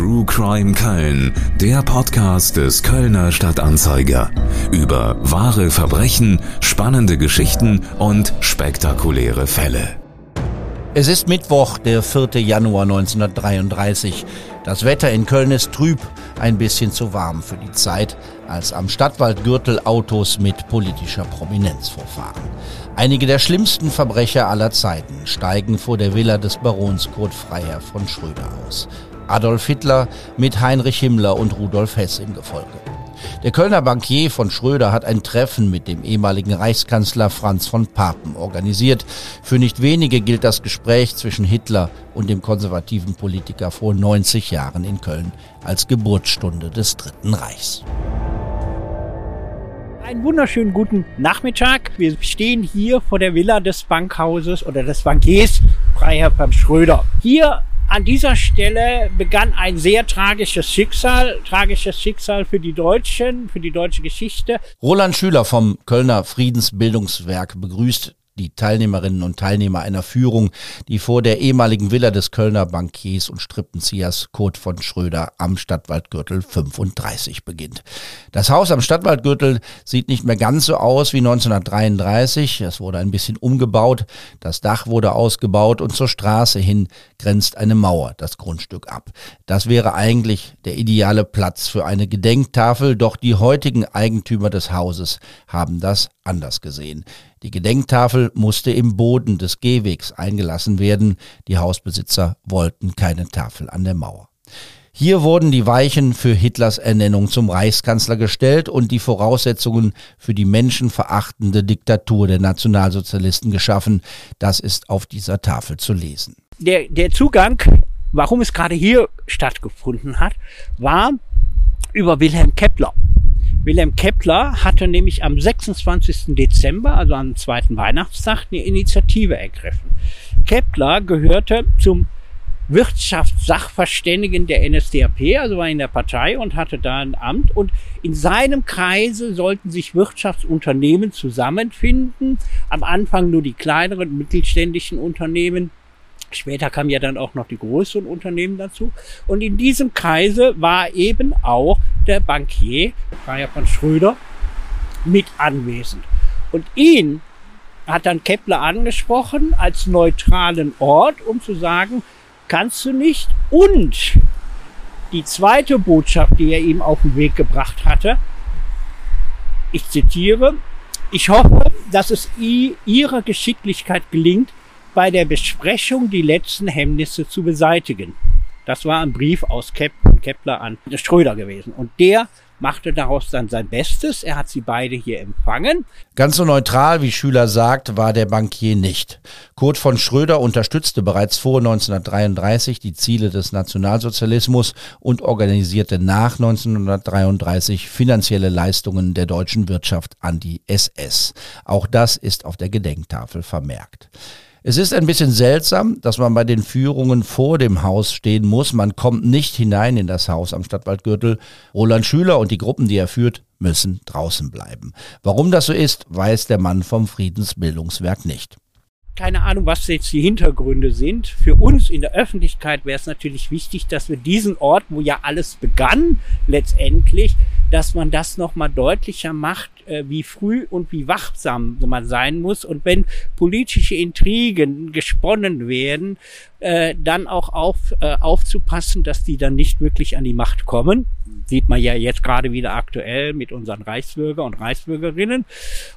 True Crime Köln, der Podcast des Kölner Stadtanzeiger. Über wahre Verbrechen, spannende Geschichten und spektakuläre Fälle. Es ist Mittwoch, der 4. Januar 1933. Das Wetter in Köln ist trüb, ein bisschen zu warm für die Zeit, als am Stadtwaldgürtel Autos mit politischer Prominenz vorfahren. Einige der schlimmsten Verbrecher aller Zeiten steigen vor der Villa des Barons Kurt Freiherr von Schröder aus. Adolf Hitler mit Heinrich Himmler und Rudolf Hess im Gefolge. Der Kölner Bankier von Schröder hat ein Treffen mit dem ehemaligen Reichskanzler Franz von Papen organisiert. Für nicht wenige gilt das Gespräch zwischen Hitler und dem konservativen Politiker vor 90 Jahren in Köln als Geburtsstunde des Dritten Reichs. Einen wunderschönen guten Nachmittag. Wir stehen hier vor der Villa des Bankhauses oder des Bankiers Freiherr von Schröder. Hier an dieser Stelle begann ein sehr tragisches Schicksal, tragisches Schicksal für die Deutschen, für die deutsche Geschichte. Roland Schüler vom Kölner Friedensbildungswerk begrüßt die Teilnehmerinnen und Teilnehmer einer Führung, die vor der ehemaligen Villa des Kölner Bankiers und Strippenziehers Kurt von Schröder am Stadtwaldgürtel 35 beginnt. Das Haus am Stadtwaldgürtel sieht nicht mehr ganz so aus wie 1933. Es wurde ein bisschen umgebaut, das Dach wurde ausgebaut und zur Straße hin grenzt eine Mauer das Grundstück ab. Das wäre eigentlich der ideale Platz für eine Gedenktafel, doch die heutigen Eigentümer des Hauses haben das anders gesehen. Die Gedenktafel musste im Boden des Gehwegs eingelassen werden. Die Hausbesitzer wollten keine Tafel an der Mauer. Hier wurden die Weichen für Hitlers Ernennung zum Reichskanzler gestellt und die Voraussetzungen für die menschenverachtende Diktatur der Nationalsozialisten geschaffen. Das ist auf dieser Tafel zu lesen. Der, der Zugang, warum es gerade hier stattgefunden hat, war über Wilhelm Kepler. Wilhelm Kepler hatte nämlich am 26. Dezember, also am zweiten Weihnachtstag, eine Initiative ergriffen. Kepler gehörte zum Wirtschaftssachverständigen der NSDAP, also war in der Partei und hatte da ein Amt. Und in seinem Kreise sollten sich Wirtschaftsunternehmen zusammenfinden. Am Anfang nur die kleineren mittelständischen Unternehmen. Später kamen ja dann auch noch die größeren Unternehmen dazu. Und in diesem Kreise war eben auch der Bankier, Freier von Schröder, mit anwesend. Und ihn hat dann Kepler angesprochen als neutralen Ort, um zu sagen, kannst du nicht. Und die zweite Botschaft, die er ihm auf den Weg gebracht hatte, ich zitiere, ich hoffe, dass es ihrer Geschicklichkeit gelingt, bei der Besprechung die letzten Hemmnisse zu beseitigen. Das war ein Brief aus Kepler an Schröder gewesen. Und der machte daraus dann sein Bestes. Er hat sie beide hier empfangen. Ganz so neutral, wie Schüler sagt, war der Bankier nicht. Kurt von Schröder unterstützte bereits vor 1933 die Ziele des Nationalsozialismus und organisierte nach 1933 finanzielle Leistungen der deutschen Wirtschaft an die SS. Auch das ist auf der Gedenktafel vermerkt. Es ist ein bisschen seltsam, dass man bei den Führungen vor dem Haus stehen muss. Man kommt nicht hinein in das Haus am Stadtwaldgürtel. Roland Schüler und die Gruppen, die er führt, müssen draußen bleiben. Warum das so ist, weiß der Mann vom Friedensbildungswerk nicht keine Ahnung, was jetzt die Hintergründe sind. Für uns in der Öffentlichkeit wäre es natürlich wichtig, dass wir diesen Ort, wo ja alles begann, letztendlich, dass man das nochmal deutlicher macht, äh, wie früh und wie wachsam man sein muss. Und wenn politische Intrigen gesponnen werden, äh, dann auch auf, äh, aufzupassen, dass die dann nicht wirklich an die Macht kommen. Sieht man ja jetzt gerade wieder aktuell mit unseren Reichsbürger und Reichsbürgerinnen.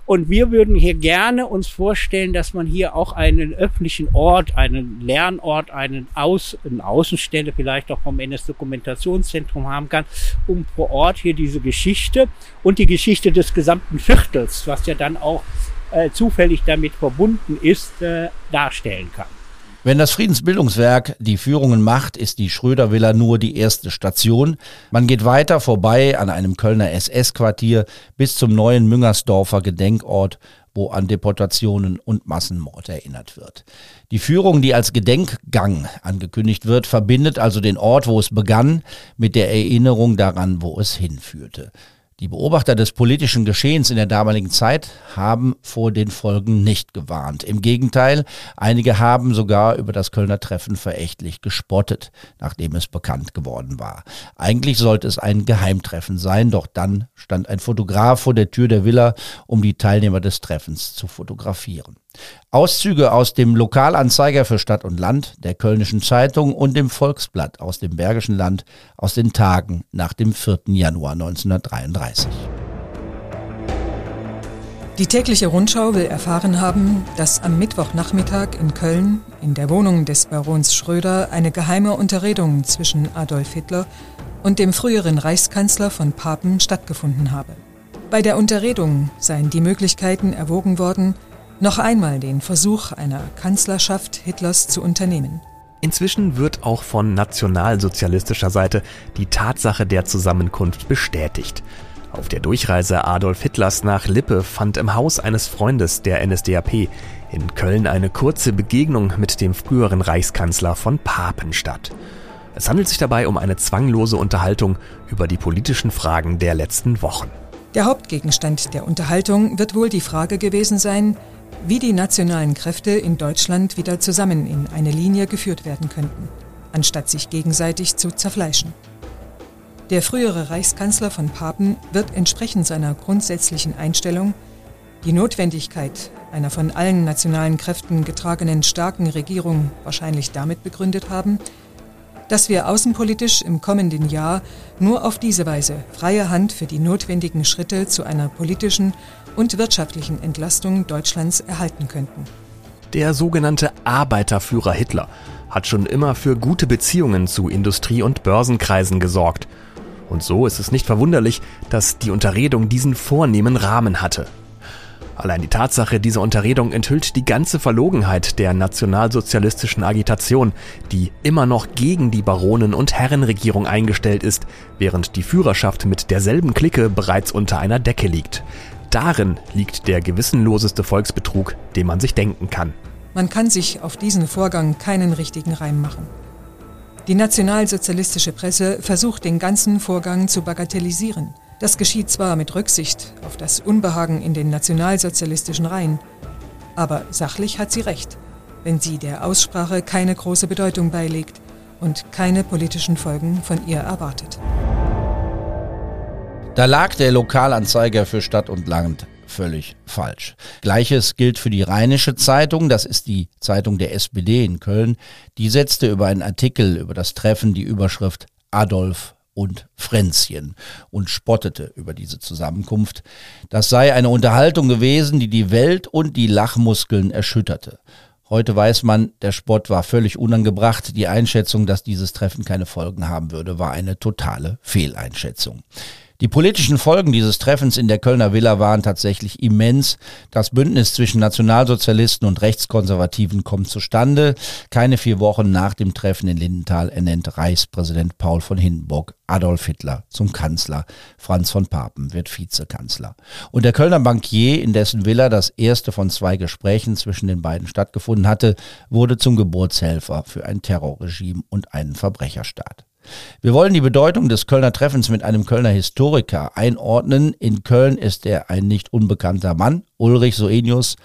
Und wir würden hier gerne uns vorstellen, dass man hier auch einen öffentlichen Ort, einen Lernort, einen Aus, eine Außenstelle vielleicht auch vom NS-Dokumentationszentrum haben kann, um vor Ort hier diese Geschichte und die Geschichte des gesamten Viertels, was ja dann auch äh, zufällig damit verbunden ist, äh, darstellen kann. Wenn das Friedensbildungswerk die Führungen macht, ist die Schröder-Villa nur die erste Station. Man geht weiter vorbei an einem Kölner SS-Quartier bis zum neuen Müngersdorfer Gedenkort, wo an Deportationen und Massenmord erinnert wird. Die Führung, die als Gedenkgang angekündigt wird, verbindet also den Ort, wo es begann, mit der Erinnerung daran, wo es hinführte. Die Beobachter des politischen Geschehens in der damaligen Zeit haben vor den Folgen nicht gewarnt. Im Gegenteil, einige haben sogar über das Kölner Treffen verächtlich gespottet, nachdem es bekannt geworden war. Eigentlich sollte es ein Geheimtreffen sein, doch dann stand ein Fotograf vor der Tür der Villa, um die Teilnehmer des Treffens zu fotografieren. Auszüge aus dem Lokalanzeiger für Stadt und Land, der Kölnischen Zeitung und dem Volksblatt aus dem Bergischen Land aus den Tagen nach dem 4. Januar 1933. Die tägliche Rundschau will erfahren haben, dass am Mittwochnachmittag in Köln in der Wohnung des Barons Schröder eine geheime Unterredung zwischen Adolf Hitler und dem früheren Reichskanzler von Papen stattgefunden habe. Bei der Unterredung seien die Möglichkeiten erwogen worden, noch einmal den Versuch einer Kanzlerschaft Hitlers zu unternehmen. Inzwischen wird auch von nationalsozialistischer Seite die Tatsache der Zusammenkunft bestätigt. Auf der Durchreise Adolf Hitlers nach Lippe fand im Haus eines Freundes der NSDAP in Köln eine kurze Begegnung mit dem früheren Reichskanzler von Papen statt. Es handelt sich dabei um eine zwanglose Unterhaltung über die politischen Fragen der letzten Wochen. Der Hauptgegenstand der Unterhaltung wird wohl die Frage gewesen sein, wie die nationalen Kräfte in Deutschland wieder zusammen in eine Linie geführt werden könnten, anstatt sich gegenseitig zu zerfleischen. Der frühere Reichskanzler von Papen wird entsprechend seiner grundsätzlichen Einstellung die Notwendigkeit einer von allen nationalen Kräften getragenen starken Regierung wahrscheinlich damit begründet haben, dass wir außenpolitisch im kommenden Jahr nur auf diese Weise freie Hand für die notwendigen Schritte zu einer politischen und wirtschaftlichen Entlastung Deutschlands erhalten könnten. Der sogenannte Arbeiterführer Hitler hat schon immer für gute Beziehungen zu Industrie- und Börsenkreisen gesorgt. Und so ist es nicht verwunderlich, dass die Unterredung diesen vornehmen Rahmen hatte. Allein die Tatsache dieser Unterredung enthüllt die ganze Verlogenheit der nationalsozialistischen Agitation, die immer noch gegen die Baronen- und Herrenregierung eingestellt ist, während die Führerschaft mit derselben Clique bereits unter einer Decke liegt. Darin liegt der gewissenloseste Volksbetrug, den man sich denken kann. Man kann sich auf diesen Vorgang keinen richtigen Reim machen. Die nationalsozialistische Presse versucht den ganzen Vorgang zu bagatellisieren. Das geschieht zwar mit Rücksicht auf das Unbehagen in den nationalsozialistischen Reihen, aber sachlich hat sie recht, wenn sie der Aussprache keine große Bedeutung beilegt und keine politischen Folgen von ihr erwartet. Da lag der Lokalanzeiger für Stadt und Land völlig falsch. Gleiches gilt für die Rheinische Zeitung, das ist die Zeitung der SPD in Köln. Die setzte über einen Artikel über das Treffen die Überschrift Adolf und Fränzchen und spottete über diese Zusammenkunft. Das sei eine Unterhaltung gewesen, die die Welt und die Lachmuskeln erschütterte. Heute weiß man, der Spott war völlig unangebracht. Die Einschätzung, dass dieses Treffen keine Folgen haben würde, war eine totale Fehleinschätzung. Die politischen Folgen dieses Treffens in der Kölner Villa waren tatsächlich immens. Das Bündnis zwischen Nationalsozialisten und Rechtskonservativen kommt zustande. Keine vier Wochen nach dem Treffen in Lindenthal ernennt Reichspräsident Paul von Hindenburg Adolf Hitler zum Kanzler. Franz von Papen wird Vizekanzler. Und der Kölner Bankier, in dessen Villa das erste von zwei Gesprächen zwischen den beiden stattgefunden hatte, wurde zum Geburtshelfer für ein Terrorregime und einen Verbrecherstaat. Wir wollen die Bedeutung des Kölner Treffens mit einem Kölner Historiker einordnen. In Köln ist er ein nicht unbekannter Mann, Ulrich Soenius,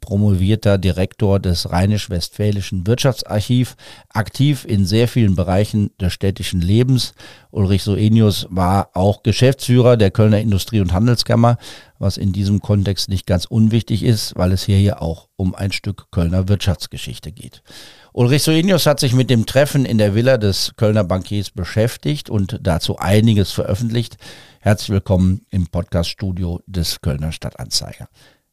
promovierter Direktor des Rheinisch-Westfälischen Wirtschaftsarchiv, aktiv in sehr vielen Bereichen des städtischen Lebens. Ulrich Soenius war auch Geschäftsführer der Kölner Industrie- und Handelskammer, was in diesem Kontext nicht ganz unwichtig ist, weil es hier ja auch um ein Stück Kölner Wirtschaftsgeschichte geht. Ulrich Soenius hat sich mit dem Treffen in der Villa des Kölner Bankiers beschäftigt und dazu einiges veröffentlicht. Herzlich willkommen im Podcaststudio des Kölner Stadtanzeiger.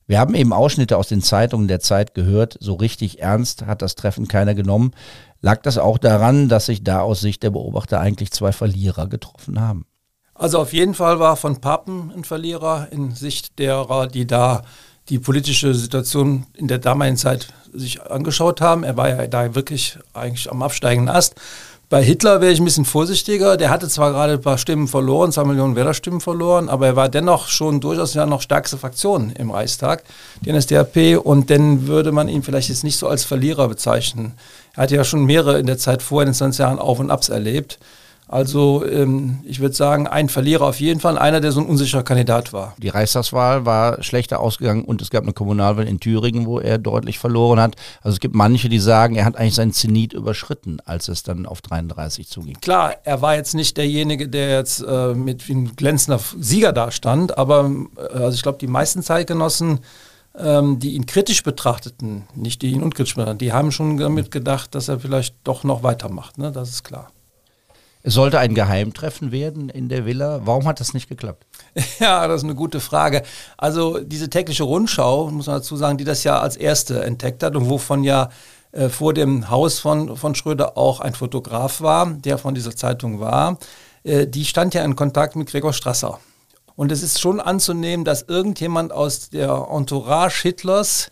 Wir haben eben Ausschnitte aus den Zeitungen der Zeit gehört. So richtig ernst hat das Treffen keiner genommen. Lag das auch daran, dass sich da aus Sicht der Beobachter eigentlich zwei Verlierer getroffen haben? Also auf jeden Fall war von Papen ein Verlierer in Sicht derer, die da die politische Situation in der damaligen Zeit sich angeschaut haben. Er war ja da wirklich eigentlich am absteigenden Ast. Bei Hitler wäre ich ein bisschen vorsichtiger. Der hatte zwar gerade ein paar Stimmen verloren, zwei Millionen Wählerstimmen verloren, aber er war dennoch schon durchaus ja noch stärkste Fraktion im Reichstag, die NSDAP, und dann würde man ihn vielleicht jetzt nicht so als Verlierer bezeichnen. Er hatte ja schon mehrere in der Zeit vor in den 20 Jahren Auf und Abs erlebt. Also ähm, ich würde sagen, ein Verlierer auf jeden Fall, einer, der so ein unsicherer Kandidat war. Die Reichstagswahl war schlechter ausgegangen und es gab eine Kommunalwahl in Thüringen, wo er deutlich verloren hat. Also es gibt manche, die sagen, er hat eigentlich seinen Zenit überschritten, als es dann auf 33 zuging. Klar, er war jetzt nicht derjenige, der jetzt äh, mit wie ein glänzender Sieger dastand, aber äh, also ich glaube, die meisten Zeitgenossen ähm, die ihn kritisch betrachteten, nicht die ihn unkritisch betrachteten, die haben schon damit gedacht, dass er vielleicht doch noch weitermacht. Ne? Das ist klar. Es sollte ein Geheimtreffen werden in der Villa. Warum hat das nicht geklappt? Ja, das ist eine gute Frage. Also diese tägliche Rundschau, muss man dazu sagen, die das ja als erste entdeckt hat und wovon ja äh, vor dem Haus von, von Schröder auch ein Fotograf war, der von dieser Zeitung war, äh, die stand ja in Kontakt mit Gregor Strasser. Und es ist schon anzunehmen, dass irgendjemand aus der Entourage Hitlers,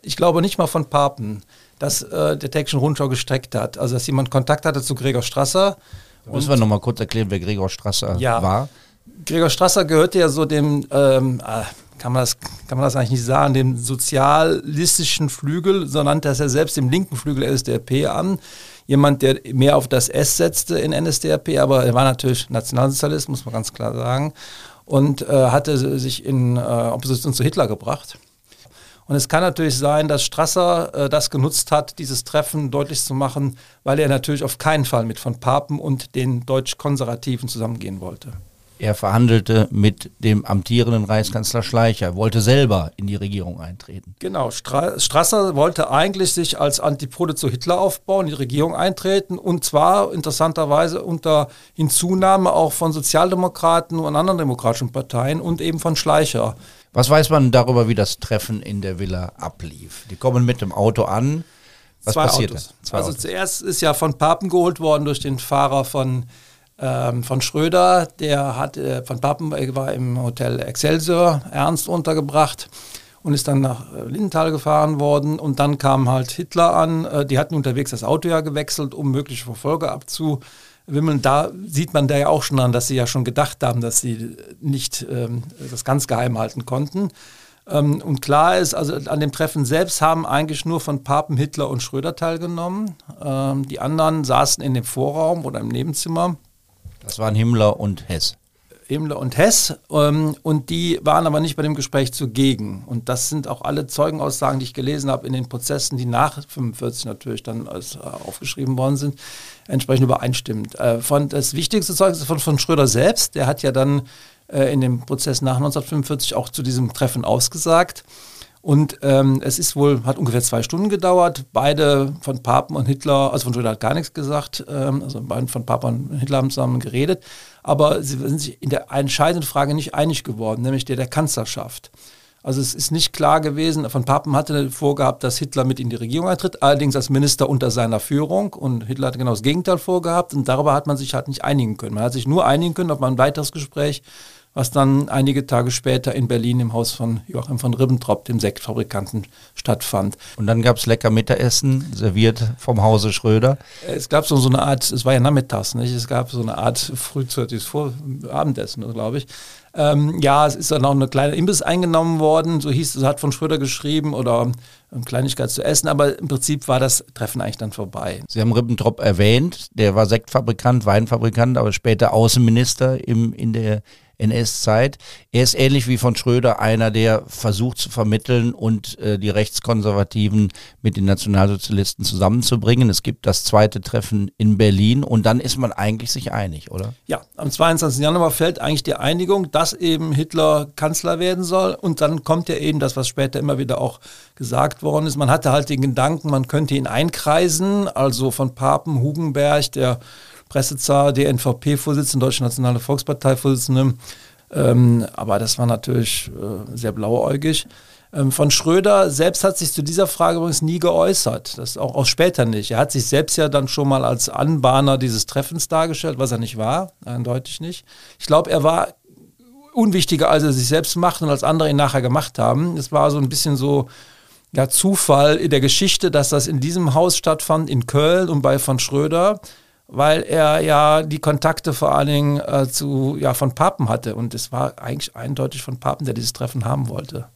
ich glaube nicht mal von Papen, das äh, der täglichen Rundschau gestreckt hat. Also dass jemand Kontakt hatte zu Gregor Strasser. Müssen wir nochmal kurz erklären, wer Gregor Strasser ja, war? Gregor Strasser gehörte ja so dem, ähm, äh, kann, man das, kann man das eigentlich nicht sagen, dem sozialistischen Flügel, so nannte er ja selbst dem linken Flügel NSDAP an. Jemand, der mehr auf das S setzte in NSDAP, aber er war natürlich Nationalsozialist, muss man ganz klar sagen und äh, hatte sich in äh, Opposition zu Hitler gebracht. Und es kann natürlich sein, dass Strasser äh, das genutzt hat, dieses Treffen deutlich zu machen, weil er natürlich auf keinen Fall mit von Papen und den Deutsch-Konservativen zusammengehen wollte. Er verhandelte mit dem amtierenden Reichskanzler Schleicher, wollte selber in die Regierung eintreten. Genau, Stra Strasser wollte eigentlich sich als Antipode zu Hitler aufbauen, in die Regierung eintreten und zwar interessanterweise unter Hinzunahme auch von Sozialdemokraten und anderen demokratischen Parteien und eben von Schleicher. Was weiß man darüber, wie das Treffen in der Villa ablief? Die kommen mit dem Auto an. Was Zwei passierte? Autos. Zwei also Autos. zuerst ist ja von Papen geholt worden durch den Fahrer von ähm, von Schröder, der hat äh, von Papenberg war im Hotel Excelsior Ernst untergebracht und ist dann nach äh, Lindenthal gefahren worden und dann kam halt Hitler an. Äh, die hatten unterwegs das Auto ja gewechselt, um mögliche Verfolger abzuwimmeln. Da sieht man da ja auch schon an, dass sie ja schon gedacht haben, dass sie nicht ähm, das ganz geheim halten konnten. Ähm, und klar ist, also an dem Treffen selbst haben eigentlich nur von Papen, Hitler und Schröder teilgenommen. Ähm, die anderen saßen in dem Vorraum oder im Nebenzimmer. Das waren Himmler und Hess. Himmler und Hess ähm, und die waren aber nicht bei dem Gespräch zugegen. Und das sind auch alle Zeugenaussagen, die ich gelesen habe in den Prozessen, die nach 45 natürlich dann als, äh, aufgeschrieben worden sind, entsprechend übereinstimmend. Äh, von, das wichtigste Zeugnis ist von, von Schröder selbst, der hat ja dann äh, in dem Prozess nach 1945 auch zu diesem Treffen ausgesagt. Und ähm, es ist wohl, hat ungefähr zwei Stunden gedauert. Beide von Papen und Hitler, also von Schröder hat gar nichts gesagt, ähm, also beide von Papen und Hitler haben zusammen geredet. Aber sie sind sich in der entscheidenden Frage nicht einig geworden, nämlich der der Kanzlerschaft. Also es ist nicht klar gewesen, von Papen hatte vorgehabt, dass Hitler mit in die Regierung eintritt, allerdings als Minister unter seiner Führung. Und Hitler hatte genau das Gegenteil vorgehabt und darüber hat man sich halt nicht einigen können. Man hat sich nur einigen können auf ein weiteres Gespräch was dann einige Tage später in Berlin im Haus von Joachim von Ribbentrop, dem Sektfabrikanten, stattfand. Und dann gab es lecker Mittagessen, serviert vom Hause Schröder. Es gab so, so eine Art, es war ja nachmittags, nicht? es gab so eine Art frühzeitiges Vor Abendessen, glaube ich. Ähm, ja, es ist dann auch eine kleine Imbiss eingenommen worden, so hieß es, hat von Schröder geschrieben oder eine Kleinigkeit zu essen, aber im Prinzip war das Treffen eigentlich dann vorbei. Sie haben Ribbentrop erwähnt, der war Sektfabrikant, Weinfabrikant, aber später Außenminister im, in der NS-Zeit. Er ist ähnlich wie von Schröder einer, der versucht zu vermitteln und äh, die Rechtskonservativen mit den Nationalsozialisten zusammenzubringen. Es gibt das zweite Treffen in Berlin und dann ist man eigentlich sich einig, oder? Ja, am 22. Januar fällt eigentlich die Einigung, dass eben Hitler Kanzler werden soll und dann kommt ja eben das, was später immer wieder auch gesagt worden ist. Man hatte halt den Gedanken, man könnte ihn einkreisen, also von Papen, Hugenberg, der Pressezar, der NVP-Vorsitzende, Deutsche Nationale Volkspartei-Vorsitzende. Ähm, aber das war natürlich äh, sehr blauäugig. Ähm, von Schröder selbst hat sich zu dieser Frage übrigens nie geäußert. Das auch, auch später nicht. Er hat sich selbst ja dann schon mal als Anbahner dieses Treffens dargestellt, was er nicht war, eindeutig nicht. Ich glaube, er war unwichtiger, als er sich selbst macht und als andere ihn nachher gemacht haben. Es war so ein bisschen so ja, Zufall in der Geschichte, dass das in diesem Haus stattfand, in Köln und bei von Schröder weil er ja die Kontakte vor allen Dingen äh, zu, ja, von Papen hatte. Und es war eigentlich eindeutig von Papen, der dieses Treffen haben wollte.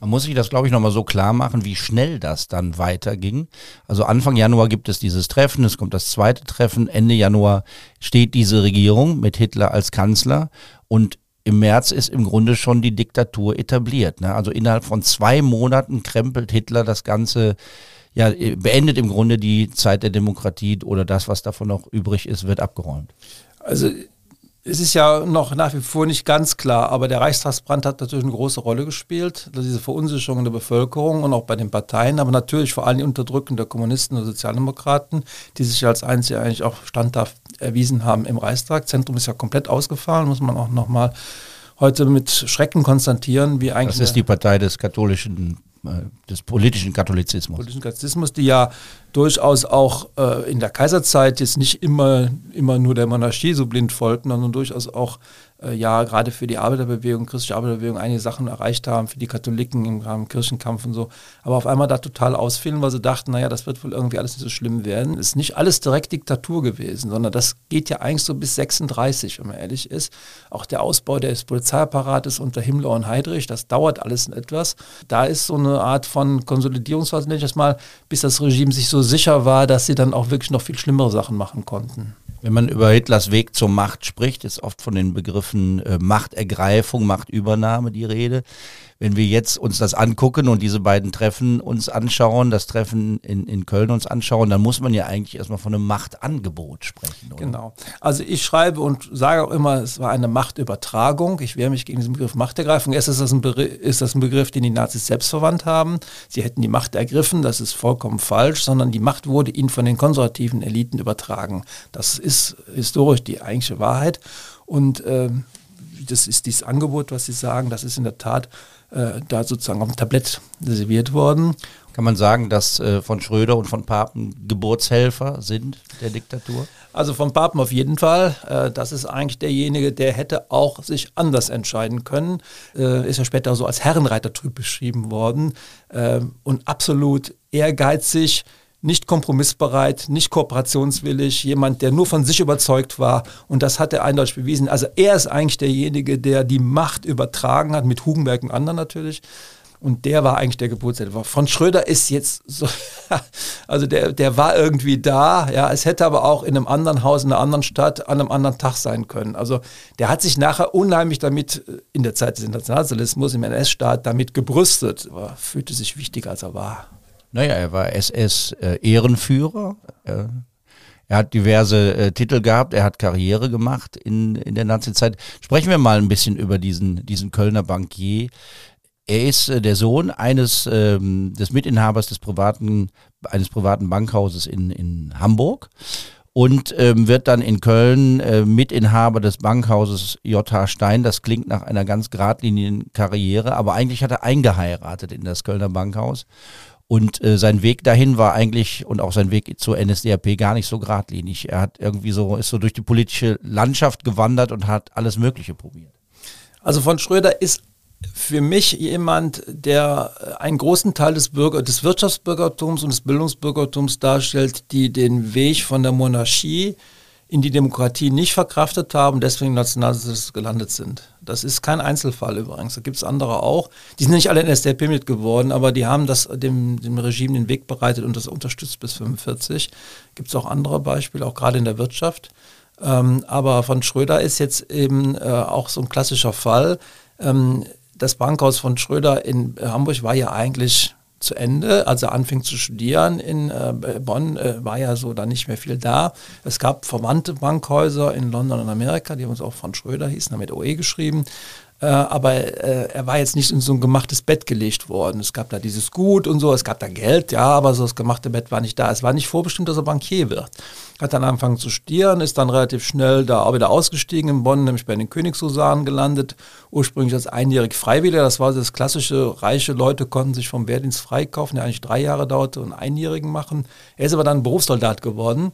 Man muss sich das, glaube ich, nochmal so klar machen, wie schnell das dann weiterging. Also Anfang Januar gibt es dieses Treffen, es kommt das zweite Treffen, Ende Januar steht diese Regierung mit Hitler als Kanzler und im März ist im Grunde schon die Diktatur etabliert. Ne? Also innerhalb von zwei Monaten krempelt Hitler das Ganze, ja, beendet im Grunde die Zeit der Demokratie oder das, was davon noch übrig ist, wird abgeräumt. Also es ist ja noch nach wie vor nicht ganz klar, aber der Reichstagsbrand hat natürlich eine große Rolle gespielt, diese Verunsicherung der Bevölkerung und auch bei den Parteien, aber natürlich vor allem die Unterdrückung der Kommunisten und Sozialdemokraten, die sich als einzige eigentlich auch standhaft erwiesen haben im Reichstag. Zentrum ist ja komplett ausgefallen, muss man auch nochmal heute mit Schrecken konstatieren, wie eigentlich. Das ist die Partei des katholischen äh, des politischen Katholizismus. Politischen Katholizismus, die ja durchaus auch äh, in der Kaiserzeit jetzt nicht immer, immer nur der Monarchie so blind folgten, sondern durchaus auch äh, ja gerade für die Arbeiterbewegung, christliche Arbeiterbewegung einige Sachen erreicht haben, für die Katholiken im, im Kirchenkampf und so. Aber auf einmal da total ausfielen, weil sie dachten, naja, das wird wohl irgendwie alles nicht so schlimm werden. Es ist nicht alles direkt Diktatur gewesen, sondern das geht ja eigentlich so bis 36, wenn man ehrlich ist. Auch der Ausbau des Polizeiapparates unter Himmler und Heydrich, das dauert alles etwas. Da ist so eine Art von Konsolidierungsphase, nenne ich das mal, bis das Regime sich so sicher war, dass sie dann auch wirklich noch viel schlimmere Sachen machen konnten. Wenn man über Hitlers Weg zur Macht spricht, ist oft von den Begriffen äh, Machtergreifung, Machtübernahme die Rede. Wenn wir jetzt uns das angucken und diese beiden Treffen uns anschauen, das Treffen in, in Köln uns anschauen, dann muss man ja eigentlich erstmal von einem Machtangebot sprechen. Oder? Genau. Also ich schreibe und sage auch immer, es war eine Machtübertragung. Ich wehre mich gegen diesen Begriff Machtergreifung. Erst ist das, ein Begriff, ist das ein Begriff, den die Nazis selbst verwandt haben. Sie hätten die Macht ergriffen, das ist vollkommen falsch, sondern die Macht wurde ihnen von den konservativen Eliten übertragen. Das ist historisch die eigentliche Wahrheit. Und äh, das ist dieses Angebot, was Sie sagen, das ist in der Tat äh, da sozusagen auf dem Tablett serviert worden. Kann man sagen, dass äh, von Schröder und von Papen Geburtshelfer sind der Diktatur? Also von Papen auf jeden Fall. Äh, das ist eigentlich derjenige, der hätte auch sich anders entscheiden können. Äh, ist ja später so als Herrenreitertyp beschrieben worden äh, und absolut ehrgeizig, nicht kompromissbereit, nicht kooperationswillig, jemand, der nur von sich überzeugt war. Und das hat er eindeutig bewiesen. Also er ist eigentlich derjenige, der die Macht übertragen hat, mit Hugenberg und anderen natürlich. Und der war eigentlich der Geburtshelfer. Von Schröder ist jetzt so, also der, der war irgendwie da, ja. Es hätte aber auch in einem anderen Haus, in einer anderen Stadt, an einem anderen Tag sein können. Also der hat sich nachher unheimlich damit, in der Zeit des Internationalsozialismus, im NS-Staat, damit gebrüstet. Aber fühlte sich wichtiger, als er war. Naja, er war SS-Ehrenführer. Äh, er hat diverse äh, Titel gehabt, er hat Karriere gemacht in, in der Nazi-Zeit. Sprechen wir mal ein bisschen über diesen, diesen Kölner Bankier. Er ist äh, der Sohn eines ähm, des Mitinhabers des privaten, eines privaten Bankhauses in, in Hamburg und ähm, wird dann in Köln äh, Mitinhaber des Bankhauses J.H. Stein. Das klingt nach einer ganz geradlinigen Karriere, aber eigentlich hat er eingeheiratet in das Kölner Bankhaus und äh, sein Weg dahin war eigentlich und auch sein Weg zur NSDAP gar nicht so geradlinig. Er hat irgendwie so, ist so durch die politische Landschaft gewandert und hat alles Mögliche probiert. Also von Schröder ist für mich jemand, der einen großen Teil des Bürger, des Wirtschaftsbürgertums und des Bildungsbürgertums darstellt, die den Weg von der Monarchie in die Demokratie nicht verkraftet haben, deswegen Nationalsozialismus gelandet sind. Das ist kein Einzelfall übrigens. Da gibt es andere auch. Die sind nicht alle in der SDP mitgeworden, aber die haben das dem, dem Regime den Weg bereitet und das unterstützt bis 45. Gibt es auch andere Beispiele, auch gerade in der Wirtschaft. Ähm, aber von Schröder ist jetzt eben äh, auch so ein klassischer Fall. Ähm, das Bankhaus von Schröder in Hamburg war ja eigentlich zu Ende. Als er anfing zu studieren in äh, Bonn, äh, war ja so dann nicht mehr viel da. Es gab verwandte Bankhäuser in London und Amerika, die uns auch von Schröder hießen, haben mit OE geschrieben. Äh, aber äh, er war jetzt nicht in so ein gemachtes Bett gelegt worden. Es gab da dieses Gut und so, es gab da Geld, ja, aber so das gemachte Bett war nicht da. Es war nicht vorbestimmt, dass er Bankier wird. Hat dann angefangen zu studieren, ist dann relativ schnell da auch wieder ausgestiegen in Bonn, nämlich bei den Königshusaren gelandet, ursprünglich als einjährig Freiwilliger. Das war das klassische, reiche Leute konnten sich vom Wehrdienst freikaufen, der eigentlich drei Jahre dauerte und Einjährigen machen. Er ist aber dann Berufssoldat geworden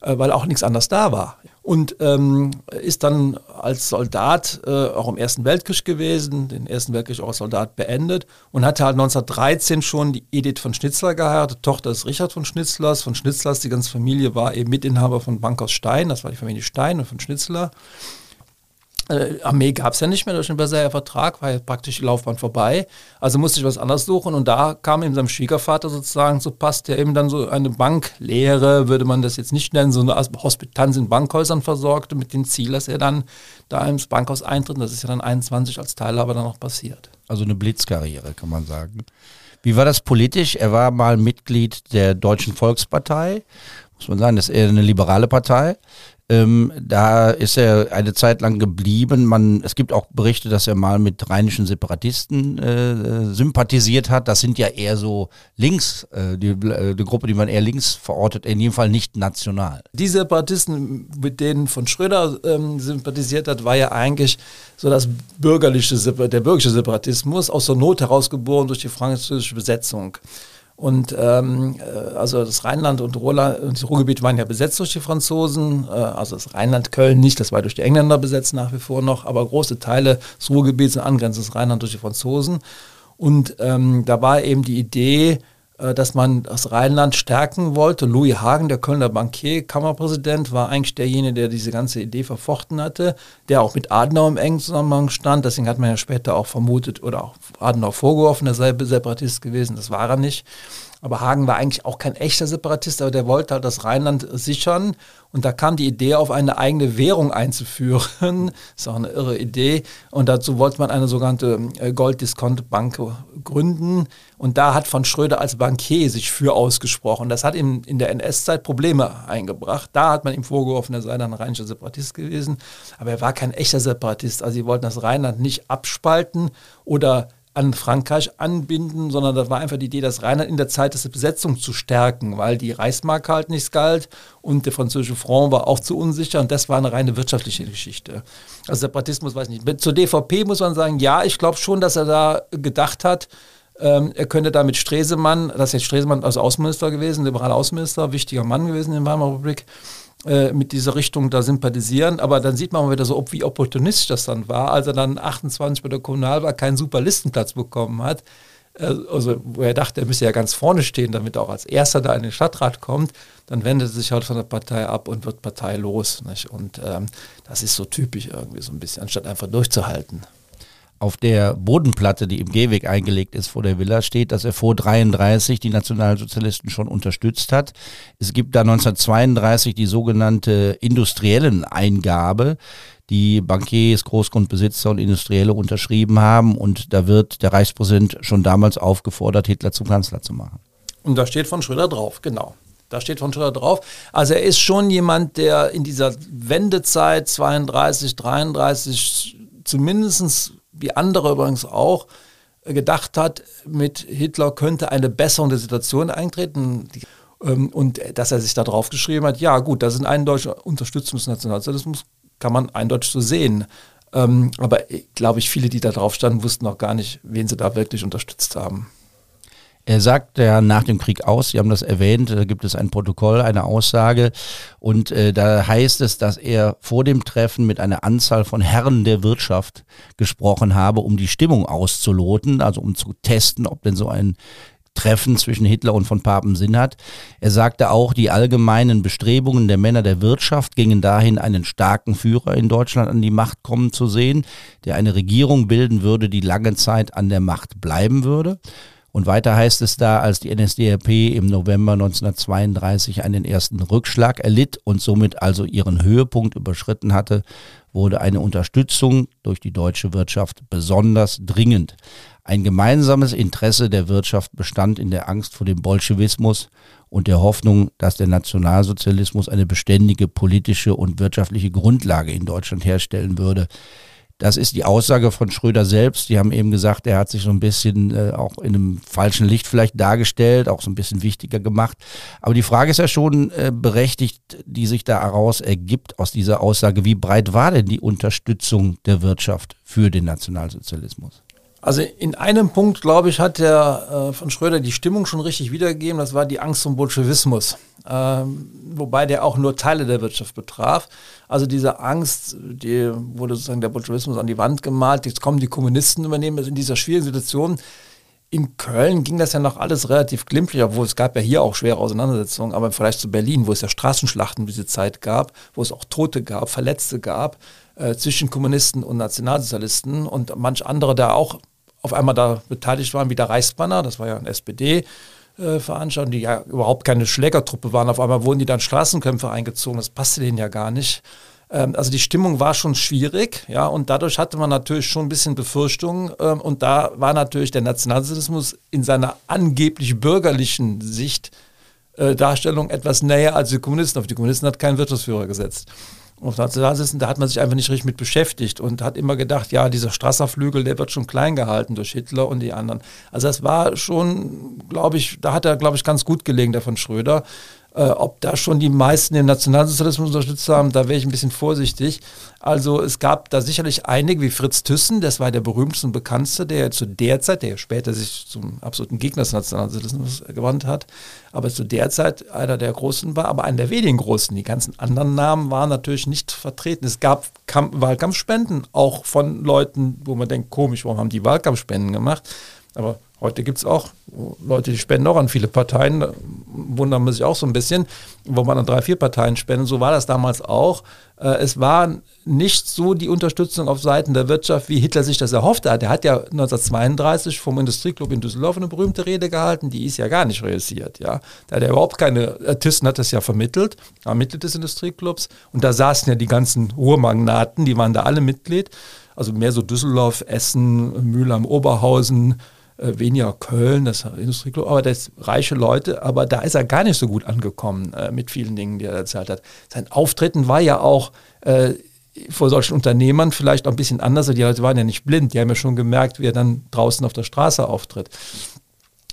äh, weil auch nichts anderes da war. Und ähm, ist dann als Soldat äh, auch im Ersten Weltkrieg gewesen, den Ersten Weltkrieg auch als Soldat beendet und hatte halt 1913 schon die Edith von Schnitzler geheiratet, Tochter des Richard von Schnitzlers. Von Schnitzlers, die ganze Familie war eben Mitinhaber von Bankhaus Stein, das war die Familie Stein und von Schnitzler. Äh, Armee gab es ja nicht mehr durch den Versailler Vertrag, war ja praktisch die Laufbahn vorbei. Also musste ich was anderes suchen und da kam ihm seinem Schwiegervater sozusagen so passt, der eben dann so eine Banklehre, würde man das jetzt nicht nennen, so eine Hospitanz in Bankhäusern versorgte mit dem Ziel, dass er dann da ins Bankhaus eintritt. Das ist ja dann 21 als Teilhaber dann noch passiert. Also eine Blitzkarriere, kann man sagen. Wie war das politisch? Er war mal Mitglied der Deutschen Volkspartei, muss man sagen, das ist eher eine liberale Partei. Ähm, da ist er eine Zeit lang geblieben. Man, es gibt auch Berichte, dass er mal mit rheinischen Separatisten äh, sympathisiert hat. Das sind ja eher so links, äh, die, äh, die Gruppe, die man eher links verortet, in jedem Fall nicht national. Die Separatisten, mit denen von Schröder ähm, sympathisiert hat, war ja eigentlich so das bürgerliche, der bürgerliche Separatismus aus der Not herausgeboren durch die französische Besetzung. Und ähm, äh, also das Rheinland und, Ruhrland, und das Ruhrgebiet waren ja besetzt durch die Franzosen, äh, also das Rheinland Köln nicht, das war durch die Engländer besetzt nach wie vor noch, aber große Teile des Ruhrgebiets sind angrenzend Rheinland durch die Franzosen. Und ähm, da war eben die Idee, dass man das Rheinland stärken wollte. Louis Hagen, der Kölner Bankier, Kammerpräsident, war eigentlich derjenige, der diese ganze Idee verfochten hatte, der auch mit Adenauer im engen Zusammenhang stand. Deswegen hat man ja später auch vermutet oder auch Adenauer vorgeworfen, er sei Separatist gewesen. Das war er nicht. Aber Hagen war eigentlich auch kein echter Separatist, aber der wollte halt das Rheinland sichern. Und da kam die Idee auf, eine eigene Währung einzuführen. das ist auch eine irre Idee. Und dazu wollte man eine sogenannte äh, Gold-Discount-Bank gründen. Und da hat von Schröder als Bankier sich für ausgesprochen. Das hat ihm in der NS-Zeit Probleme eingebracht. Da hat man ihm vorgeworfen, er sei dann ein rheinischer Separatist gewesen. Aber er war kein echter Separatist. Also sie wollten das Rheinland nicht abspalten oder an Frankreich anbinden, sondern das war einfach die Idee, das Rheinland in der Zeit der Besetzung zu stärken, weil die Reichsmark halt nichts galt und der französische Franc war auch zu unsicher und das war eine reine wirtschaftliche Geschichte. Also Separatismus weiß ich nicht. Zur DVP muss man sagen, ja, ich glaube schon, dass er da gedacht hat, ähm, er könnte da mit Stresemann, das ist jetzt Stresemann als Außenminister gewesen, liberaler Außenminister, wichtiger Mann gewesen in der Weimarer Republik, äh, mit dieser Richtung da sympathisieren. Aber dann sieht man mal wieder so, ob, wie opportunistisch das dann war, als er dann 28 bei der Kommunalwahl keinen super Listenplatz bekommen hat. Äh, also, wo er dachte, er müsse ja ganz vorne stehen, damit er auch als Erster da in den Stadtrat kommt, dann wendet er sich halt von der Partei ab und wird parteilos. Nicht? Und ähm, das ist so typisch irgendwie so ein bisschen, anstatt einfach durchzuhalten auf der Bodenplatte, die im Gehweg eingelegt ist vor der Villa, steht, dass er vor 33 die Nationalsozialisten schon unterstützt hat. Es gibt da 1932 die sogenannte industriellen Eingabe, die Bankiers, Großgrundbesitzer und Industrielle unterschrieben haben. Und da wird der Reichspräsident schon damals aufgefordert, Hitler zum Kanzler zu machen. Und da steht von Schröder drauf, genau. Da steht von Schröder drauf. Also er ist schon jemand, der in dieser Wendezeit 32, 33 zumindest wie andere übrigens auch, äh, gedacht hat, mit Hitler könnte eine Besserung der Situation eintreten. Ähm, und dass er sich da drauf geschrieben hat, ja gut, das ist ein eindeutiger Unterstützung des Nationalsozialismus, kann man eindeutig so sehen. Ähm, aber glaube ich, viele, die da drauf standen, wussten auch gar nicht, wen sie da wirklich unterstützt haben. Er sagt ja nach dem Krieg aus, Sie haben das erwähnt, da gibt es ein Protokoll, eine Aussage und äh, da heißt es, dass er vor dem Treffen mit einer Anzahl von Herren der Wirtschaft gesprochen habe, um die Stimmung auszuloten, also um zu testen, ob denn so ein Treffen zwischen Hitler und von Papen Sinn hat. Er sagte auch, die allgemeinen Bestrebungen der Männer der Wirtschaft gingen dahin, einen starken Führer in Deutschland an die Macht kommen zu sehen, der eine Regierung bilden würde, die lange Zeit an der Macht bleiben würde. Und weiter heißt es da, als die NSDAP im November 1932 einen ersten Rückschlag erlitt und somit also ihren Höhepunkt überschritten hatte, wurde eine Unterstützung durch die deutsche Wirtschaft besonders dringend. Ein gemeinsames Interesse der Wirtschaft bestand in der Angst vor dem Bolschewismus und der Hoffnung, dass der Nationalsozialismus eine beständige politische und wirtschaftliche Grundlage in Deutschland herstellen würde. Das ist die Aussage von Schröder selbst. Die haben eben gesagt, er hat sich so ein bisschen äh, auch in einem falschen Licht vielleicht dargestellt, auch so ein bisschen wichtiger gemacht. Aber die Frage ist ja schon äh, berechtigt, die sich daraus ergibt aus dieser Aussage. Wie breit war denn die Unterstützung der Wirtschaft für den Nationalsozialismus? Also in einem Punkt, glaube ich, hat der äh, von Schröder die Stimmung schon richtig wiedergegeben. Das war die Angst vor Bolschewismus, ähm, wobei der auch nur Teile der Wirtschaft betraf. Also diese Angst, die wurde sozusagen der Bolschewismus an die Wand gemalt. Jetzt kommen die Kommunisten übernehmen das in dieser schwierigen Situation. in Köln ging das ja noch alles relativ glimpflich, obwohl es gab ja hier auch schwere Auseinandersetzungen, aber vielleicht zu Berlin, wo es ja Straßenschlachten diese Zeit gab, wo es auch Tote gab, Verletzte gab äh, zwischen Kommunisten und Nationalsozialisten und manch andere da auch auf einmal da beteiligt waren, wie der Reichsbanner, das war ja ein SPD. Äh, die ja überhaupt keine Schlägertruppe waren. Auf einmal wurden die dann Straßenkämpfe eingezogen. Das passte denen ja gar nicht. Ähm, also die Stimmung war schon schwierig, ja, und dadurch hatte man natürlich schon ein bisschen Befürchtungen. Ähm, und da war natürlich der Nationalsozialismus in seiner angeblich bürgerlichen Sicht äh, Darstellung etwas näher als die Kommunisten. Auf die Kommunisten hat kein Wirtschaftsführer gesetzt. Auf Nationalsozialisten, da hat man sich einfach nicht richtig mit beschäftigt und hat immer gedacht, ja, dieser Strasserflügel, der wird schon klein gehalten durch Hitler und die anderen. Also das war schon, glaube ich, da hat er, glaube ich, ganz gut gelegen, der von Schröder. Äh, ob da schon die meisten den Nationalsozialismus unterstützt haben, da wäre ich ein bisschen vorsichtig. Also es gab da sicherlich einige, wie Fritz Thyssen, das war der berühmteste und bekannteste, der zu der Zeit, der später sich zum absoluten Gegner des Nationalsozialismus gewandt hat, aber zu der Zeit einer der Großen war, aber einer der wenigen Großen. Die ganzen anderen Namen waren natürlich nicht vertreten. Es gab Kamp Wahlkampfspenden, auch von Leuten, wo man denkt, komisch, warum haben die Wahlkampfspenden gemacht? Aber Heute gibt es auch Leute, die spenden auch an viele Parteien. Da wundern man sich auch so ein bisschen, wo man an drei, vier Parteien spenden. So war das damals auch. Äh, es war nicht so die Unterstützung auf Seiten der Wirtschaft, wie Hitler sich das erhoffte hat. Er hat ja 1932 vom Industrieclub in Düsseldorf eine berühmte Rede gehalten, die ist ja gar nicht realisiert. Ja. Da hat er überhaupt keine, Thyssen hat das ja vermittelt, war Mitglied des Industrieclubs. Und da saßen ja die ganzen Ruhrmagnaten, die waren da alle Mitglied. Also mehr so Düsseldorf, Essen, Mühlheim, Oberhausen, weniger Köln, das Industrieclub, aber das reiche Leute, aber da ist er gar nicht so gut angekommen äh, mit vielen Dingen, die er erzählt hat. Sein Auftreten war ja auch äh, vor solchen Unternehmern vielleicht auch ein bisschen anders. Die Leute waren ja nicht blind, die haben ja schon gemerkt, wie er dann draußen auf der Straße auftritt.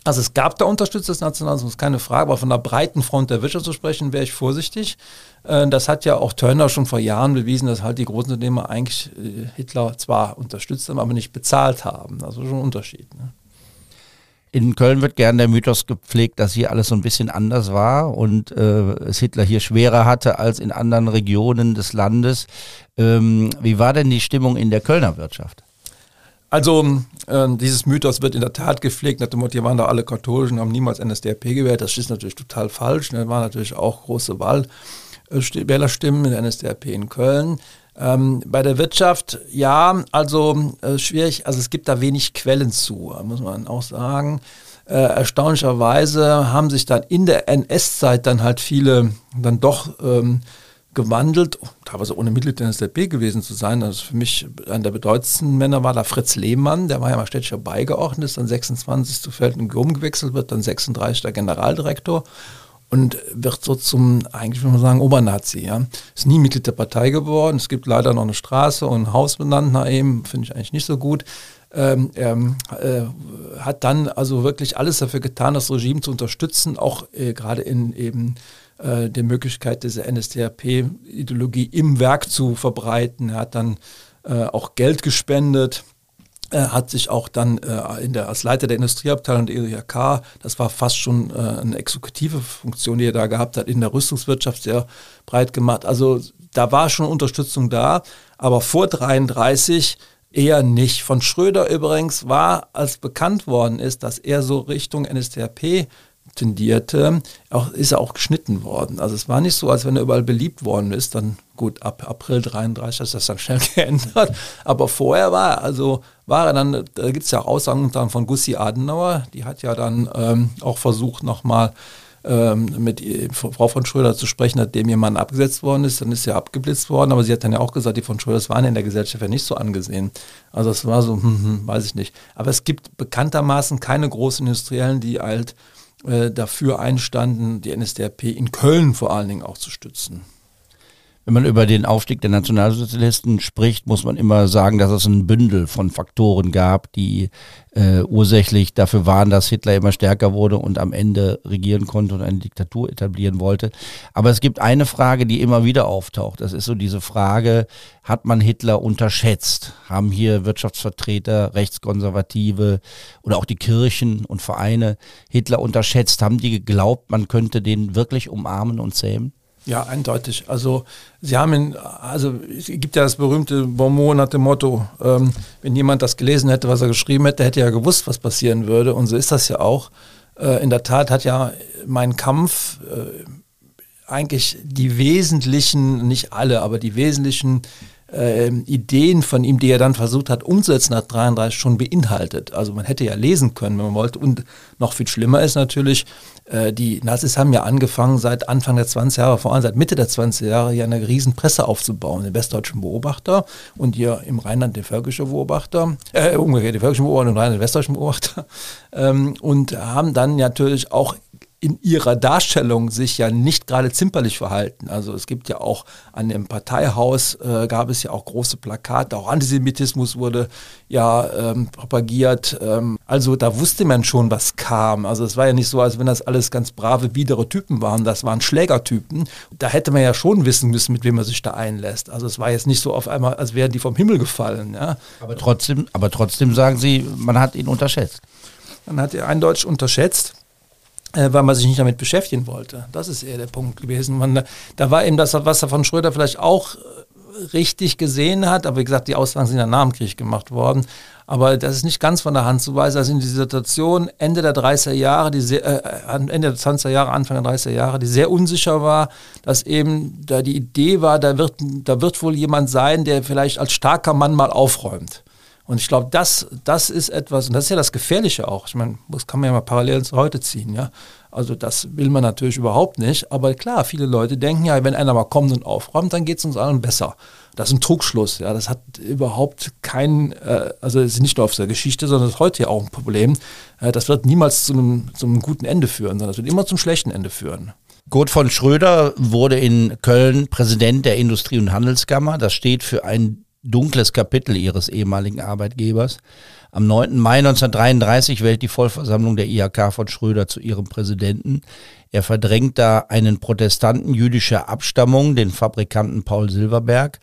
Also es gab da Unterstützer des Nationalismus, keine Frage, aber von der breiten Front der Wirtschaft zu sprechen, wäre ich vorsichtig. Äh, das hat ja auch Turner schon vor Jahren bewiesen, dass halt die Großunternehmer eigentlich äh, Hitler zwar unterstützt haben, aber nicht bezahlt haben. Also schon ein Unterschied. Ne? In Köln wird gern der Mythos gepflegt, dass hier alles so ein bisschen anders war und äh, es Hitler hier schwerer hatte als in anderen Regionen des Landes. Ähm, wie war denn die Stimmung in der Kölner Wirtschaft? Also äh, dieses Mythos wird in der Tat gepflegt, nach dem Motto, hier waren da alle Katholischen, haben niemals NSDAP gewählt. Das ist natürlich total falsch. Da waren natürlich auch große Wahl, äh, Wählerstimmen in der NSDAP in Köln. Ähm, bei der Wirtschaft, ja, also äh, schwierig, also es gibt da wenig Quellen zu, muss man auch sagen. Äh, erstaunlicherweise haben sich dann in der NS-Zeit dann halt viele dann doch ähm, gewandelt, teilweise ohne Mitglied der NSDAP gewesen zu sein. Also für mich einer der bedeutendsten Männer war da Fritz Lehmann, der war ja mal städtischer Beigeordneter, ist dann 26 zu Felden gewechselt, wird dann 36 der Generaldirektor und wird so zum, eigentlich würde man sagen, Obernazi. Ja. Ist nie Mitglied der Partei geworden. Es gibt leider noch eine Straße und ein Haus benannt nach ihm, finde ich eigentlich nicht so gut. Ähm, er äh, hat dann also wirklich alles dafür getan, das Regime zu unterstützen, auch äh, gerade in eben äh, der Möglichkeit dieser NSDAP-Ideologie im Werk zu verbreiten. Er hat dann äh, auch Geld gespendet hat sich auch dann äh, in der, als Leiter der Industrieabteilung der IHK, das war fast schon äh, eine exekutive Funktion, die er da gehabt hat, in der Rüstungswirtschaft sehr breit gemacht. Also da war schon Unterstützung da, aber vor 33 eher nicht. Von Schröder übrigens war, als bekannt worden ist, dass er so Richtung NSDAP tendierte, auch, ist er auch geschnitten worden. Also es war nicht so, als wenn er überall beliebt worden ist. Dann gut, ab April 33 hat das dann schnell geändert. Aber vorher war also war er dann, da gibt es ja auch Aussagen dann von Gussi Adenauer, die hat ja dann ähm, auch versucht nochmal ähm, mit Frau von Schröder zu sprechen, nachdem Mann abgesetzt worden ist, dann ist er abgeblitzt worden, aber sie hat dann ja auch gesagt, die von Schröder waren in der Gesellschaft ja nicht so angesehen. Also es war so, hm, hm, weiß ich nicht. Aber es gibt bekanntermaßen keine großen Industriellen, die halt dafür einstanden, die NSDAP in Köln vor allen Dingen auch zu stützen. Wenn man über den Aufstieg der Nationalsozialisten spricht, muss man immer sagen, dass es ein Bündel von Faktoren gab, die äh, ursächlich dafür waren, dass Hitler immer stärker wurde und am Ende regieren konnte und eine Diktatur etablieren wollte. Aber es gibt eine Frage, die immer wieder auftaucht. Das ist so diese Frage, hat man Hitler unterschätzt? Haben hier Wirtschaftsvertreter, Rechtskonservative oder auch die Kirchen und Vereine Hitler unterschätzt? Haben die geglaubt, man könnte den wirklich umarmen und zähmen? Ja, eindeutig. Also Sie haben, in, also es gibt ja das berühmte Bonmot nach dem Motto, ähm, wenn jemand das gelesen hätte, was er geschrieben hätte, hätte er ja gewusst, was passieren würde. Und so ist das ja auch. Äh, in der Tat hat ja mein Kampf äh, eigentlich die wesentlichen, nicht alle, aber die wesentlichen äh, Ideen von ihm, die er dann versucht hat umzusetzen nach 33, schon beinhaltet. Also man hätte ja lesen können, wenn man wollte. Und noch viel schlimmer ist natürlich, äh, die Nazis haben ja angefangen, seit Anfang der 20er Jahre, vor allem seit Mitte der 20er Jahre, ja eine riesen Presse aufzubauen. Den Westdeutschen Beobachter und hier im Rheinland den Völkischen Beobachter, äh, umgekehrt den Völkischen Beobachter und Rheinland den Westdeutschen Beobachter. Ähm, und haben dann natürlich auch in ihrer Darstellung sich ja nicht gerade zimperlich verhalten. Also es gibt ja auch an dem Parteihaus äh, gab es ja auch große Plakate, auch Antisemitismus wurde ja ähm, propagiert. Ähm, also da wusste man schon, was kam. Also es war ja nicht so, als wenn das alles ganz brave, biedere Typen waren. Das waren Schlägertypen. Da hätte man ja schon wissen müssen, mit wem man sich da einlässt. Also es war jetzt nicht so auf einmal, als wären die vom Himmel gefallen. Ja. Aber trotzdem, aber trotzdem sagen Sie, man hat ihn unterschätzt. Man hat ihn eindeutig unterschätzt weil man sich nicht damit beschäftigen wollte. Das ist eher der Punkt gewesen. Man, da war eben das, was er von Schröder vielleicht auch äh, richtig gesehen hat, aber wie gesagt, die Aussagen sind ja nach dem gemacht worden. Aber das ist nicht ganz von der Hand zu weisen. Also in die Situation Ende der 30er Jahre, die sehr, äh, Ende der 20er Jahre, Anfang der 30er Jahre, die sehr unsicher war, dass eben da die Idee war, da wird, da wird wohl jemand sein, der vielleicht als starker Mann mal aufräumt. Und ich glaube, das, das ist etwas, und das ist ja das Gefährliche auch. Ich meine, das kann man ja mal parallel zu heute ziehen, ja. Also das will man natürlich überhaupt nicht. Aber klar, viele Leute denken ja, wenn einer mal kommt und aufräumt, dann geht es uns allen besser. Das ist ein Trugschluss, ja. Das hat überhaupt kein, äh, also es ist nicht nur auf der Geschichte, sondern ist heute ja auch ein Problem. Äh, das wird niemals zu einem, zu einem guten Ende führen, sondern es wird immer zum schlechten Ende führen. Kurt von Schröder wurde in Köln Präsident der Industrie- und Handelskammer. Das steht für ein dunkles Kapitel ihres ehemaligen Arbeitgebers. Am 9. Mai 1933 wählt die Vollversammlung der IHK von Schröder zu ihrem Präsidenten. Er verdrängt da einen Protestanten jüdischer Abstammung, den Fabrikanten Paul Silverberg.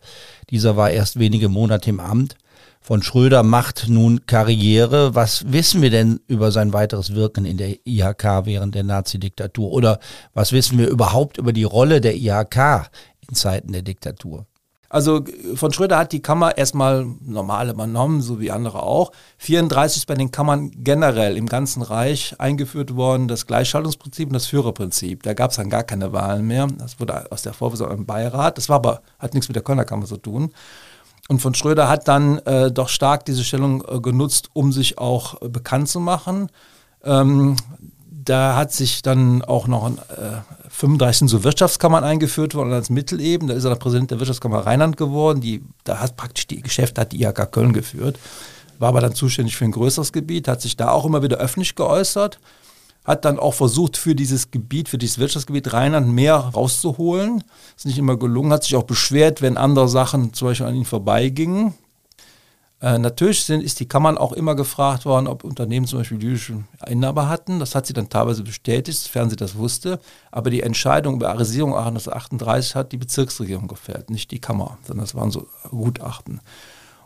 Dieser war erst wenige Monate im Amt. Von Schröder macht nun Karriere. Was wissen wir denn über sein weiteres Wirken in der IHK während der Nazi-Diktatur? Oder was wissen wir überhaupt über die Rolle der IHK in Zeiten der Diktatur? Also von Schröder hat die Kammer erstmal normal übernommen, so wie andere auch. 34 ist bei den Kammern generell im ganzen Reich eingeführt worden, das Gleichschaltungsprinzip und das Führerprinzip. Da gab es dann gar keine Wahlen mehr. Das wurde aus der Vorversammlung im Beirat. Das war aber, hat nichts mit der Kölner Kammer zu tun. Und von Schröder hat dann äh, doch stark diese Stellung äh, genutzt, um sich auch äh, bekannt zu machen. Ähm, da hat sich dann auch noch ein, äh, 35 sind so Wirtschaftskammern eingeführt worden als Mitteleben. Da ist er dann Präsident der Wirtschaftskammer Rheinland geworden. Die, da hat praktisch die Geschäfte hat die IHK Köln geführt. War aber dann zuständig für ein größeres Gebiet, hat sich da auch immer wieder öffentlich geäußert. Hat dann auch versucht, für dieses Gebiet, für dieses Wirtschaftsgebiet Rheinland mehr rauszuholen. Ist nicht immer gelungen, hat sich auch beschwert, wenn andere Sachen zum Beispiel an ihn vorbeigingen. Äh, natürlich sind, ist die Kammern auch immer gefragt worden, ob Unternehmen zum Beispiel jüdische Inhaber hatten. Das hat sie dann teilweise bestätigt, sofern sie das wusste. Aber die Entscheidung über Arisierung 1938 hat die Bezirksregierung gefällt, nicht die Kammer, sondern das waren so Gutachten.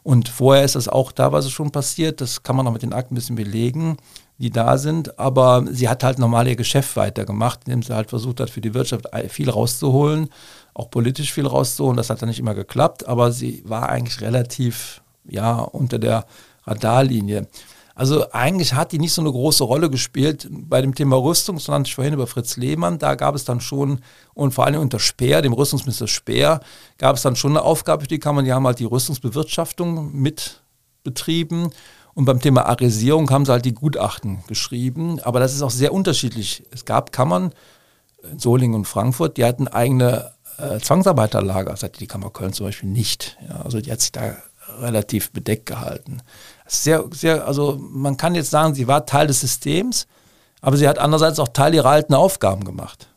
Und vorher ist das auch teilweise schon passiert. Das kann man auch mit den Akten ein bisschen belegen, die da sind. Aber sie hat halt normal ihr Geschäft weitergemacht, indem sie halt versucht hat, für die Wirtschaft viel rauszuholen, auch politisch viel rauszuholen. Das hat dann nicht immer geklappt, aber sie war eigentlich relativ ja, unter der Radarlinie. Also eigentlich hat die nicht so eine große Rolle gespielt bei dem Thema Rüstung, sondern ich vorhin über Fritz Lehmann, da gab es dann schon, und vor allem unter Speer, dem Rüstungsminister Speer, gab es dann schon eine Aufgabe für die Kammer, die haben halt die Rüstungsbewirtschaftung mit betrieben. Und beim Thema Arisierung haben sie halt die Gutachten geschrieben. Aber das ist auch sehr unterschiedlich. Es gab Kammern, in Solingen und Frankfurt, die hatten eigene äh, Zwangsarbeiterlager. Das hatte die Kammer Köln zum Beispiel nicht. Ja, also die hat sich da relativ bedeckt gehalten. Sehr, sehr, also man kann jetzt sagen, sie war Teil des Systems, aber sie hat andererseits auch Teil ihrer alten Aufgaben gemacht.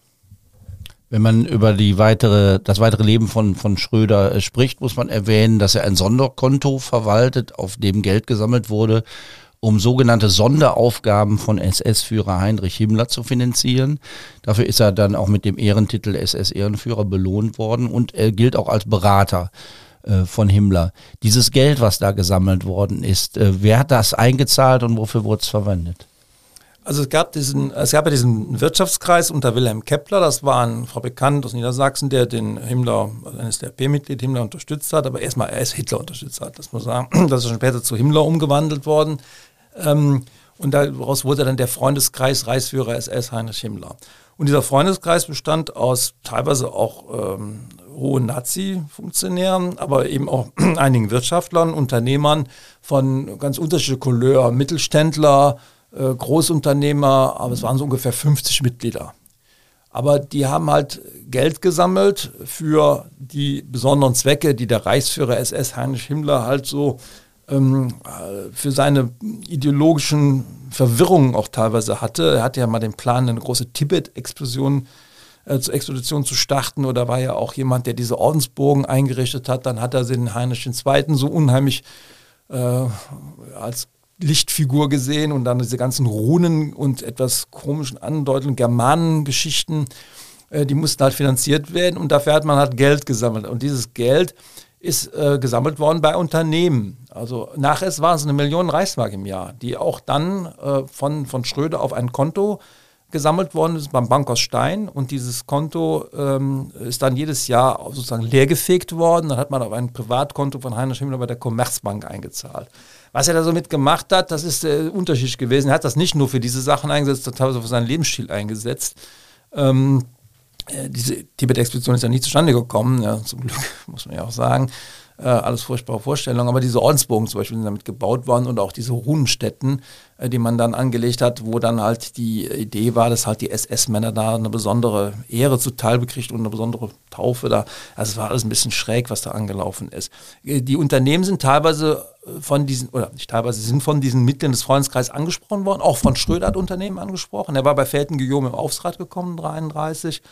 Wenn man über die weitere, das weitere Leben von, von Schröder äh, spricht, muss man erwähnen, dass er ein Sonderkonto verwaltet, auf dem Geld gesammelt wurde, um sogenannte Sonderaufgaben von SS-Führer Heinrich Himmler zu finanzieren. Dafür ist er dann auch mit dem Ehrentitel SS-Ehrenführer belohnt worden und er gilt auch als Berater äh, von Himmler. Dieses Geld, was da gesammelt worden ist, äh, wer hat das eingezahlt und wofür wurde es verwendet? Also es gab diesen, es gab ja diesen Wirtschaftskreis unter Wilhelm Kepler, das war ein Fabrikant aus Niedersachsen, der den Himmler, also ein NSDAP-Mitglied Himmler unterstützt hat, aber erstmal erst Hitler unterstützt hat. Das muss man sagen, das ist schon später zu Himmler umgewandelt worden. Ähm, und daraus wurde dann der Freundeskreis Reichsführer SS Heinrich Himmler. Und dieser Freundeskreis bestand aus teilweise auch ähm, hohen Nazi-Funktionären, aber eben auch einigen Wirtschaftlern, Unternehmern von ganz unterschiedlicher Couleur, Mittelständler, äh, Großunternehmer, aber es waren so ungefähr 50 Mitglieder. Aber die haben halt Geld gesammelt für die besonderen Zwecke, die der Reichsführer SS Heinrich Himmler halt so ähm, äh, für seine ideologischen Verwirrungen auch teilweise hatte. Er hatte ja mal den Plan, eine große Tibet-Explosion äh, zur Expedition zu starten oder war ja auch jemand, der diese Ordensburgen eingerichtet hat. Dann hat er den Heinrich II. so unheimlich äh, als Lichtfigur gesehen und dann diese ganzen Runen und etwas komischen Andeutungen, Germanengeschichten, äh, die mussten halt finanziert werden und dafür hat man halt Geld gesammelt. Und dieses Geld ist äh, gesammelt worden bei Unternehmen. Also nach es waren es eine Million Reichsmark im Jahr, die auch dann äh, von, von Schröder auf ein Konto gesammelt worden ist beim Bankhaus Stein und dieses Konto ähm, ist dann jedes Jahr sozusagen leergefegt worden. Dann hat man auf ein Privatkonto von Heinrich Himmler bei der Commerzbank eingezahlt. Was er da so mitgemacht hat, das ist äh, unterschiedlich gewesen. Er hat das nicht nur für diese Sachen eingesetzt, sondern teilweise für seinen Lebensstil eingesetzt. Ähm, äh, diese Tibet-Expedition ist ja nicht zustande gekommen, ja, zum Glück, muss man ja auch sagen. Äh, alles furchtbare Vorstellungen, aber diese Ordensbogen zum Beispiel sind damit gebaut worden und auch diese Runenstätten, äh, die man dann angelegt hat, wo dann halt die Idee war, dass halt die SS-Männer da eine besondere Ehre zuteil bekriegt und eine besondere Taufe da. Also es war alles ein bisschen schräg, was da angelaufen ist. Äh, die Unternehmen sind teilweise von diesen, oder nicht teilweise, sind von diesen Mitgliedern des Freundeskreises angesprochen worden, auch von Schröder hat Unternehmen angesprochen. Er war bei Felten Guillaume im Aufsrat gekommen, 33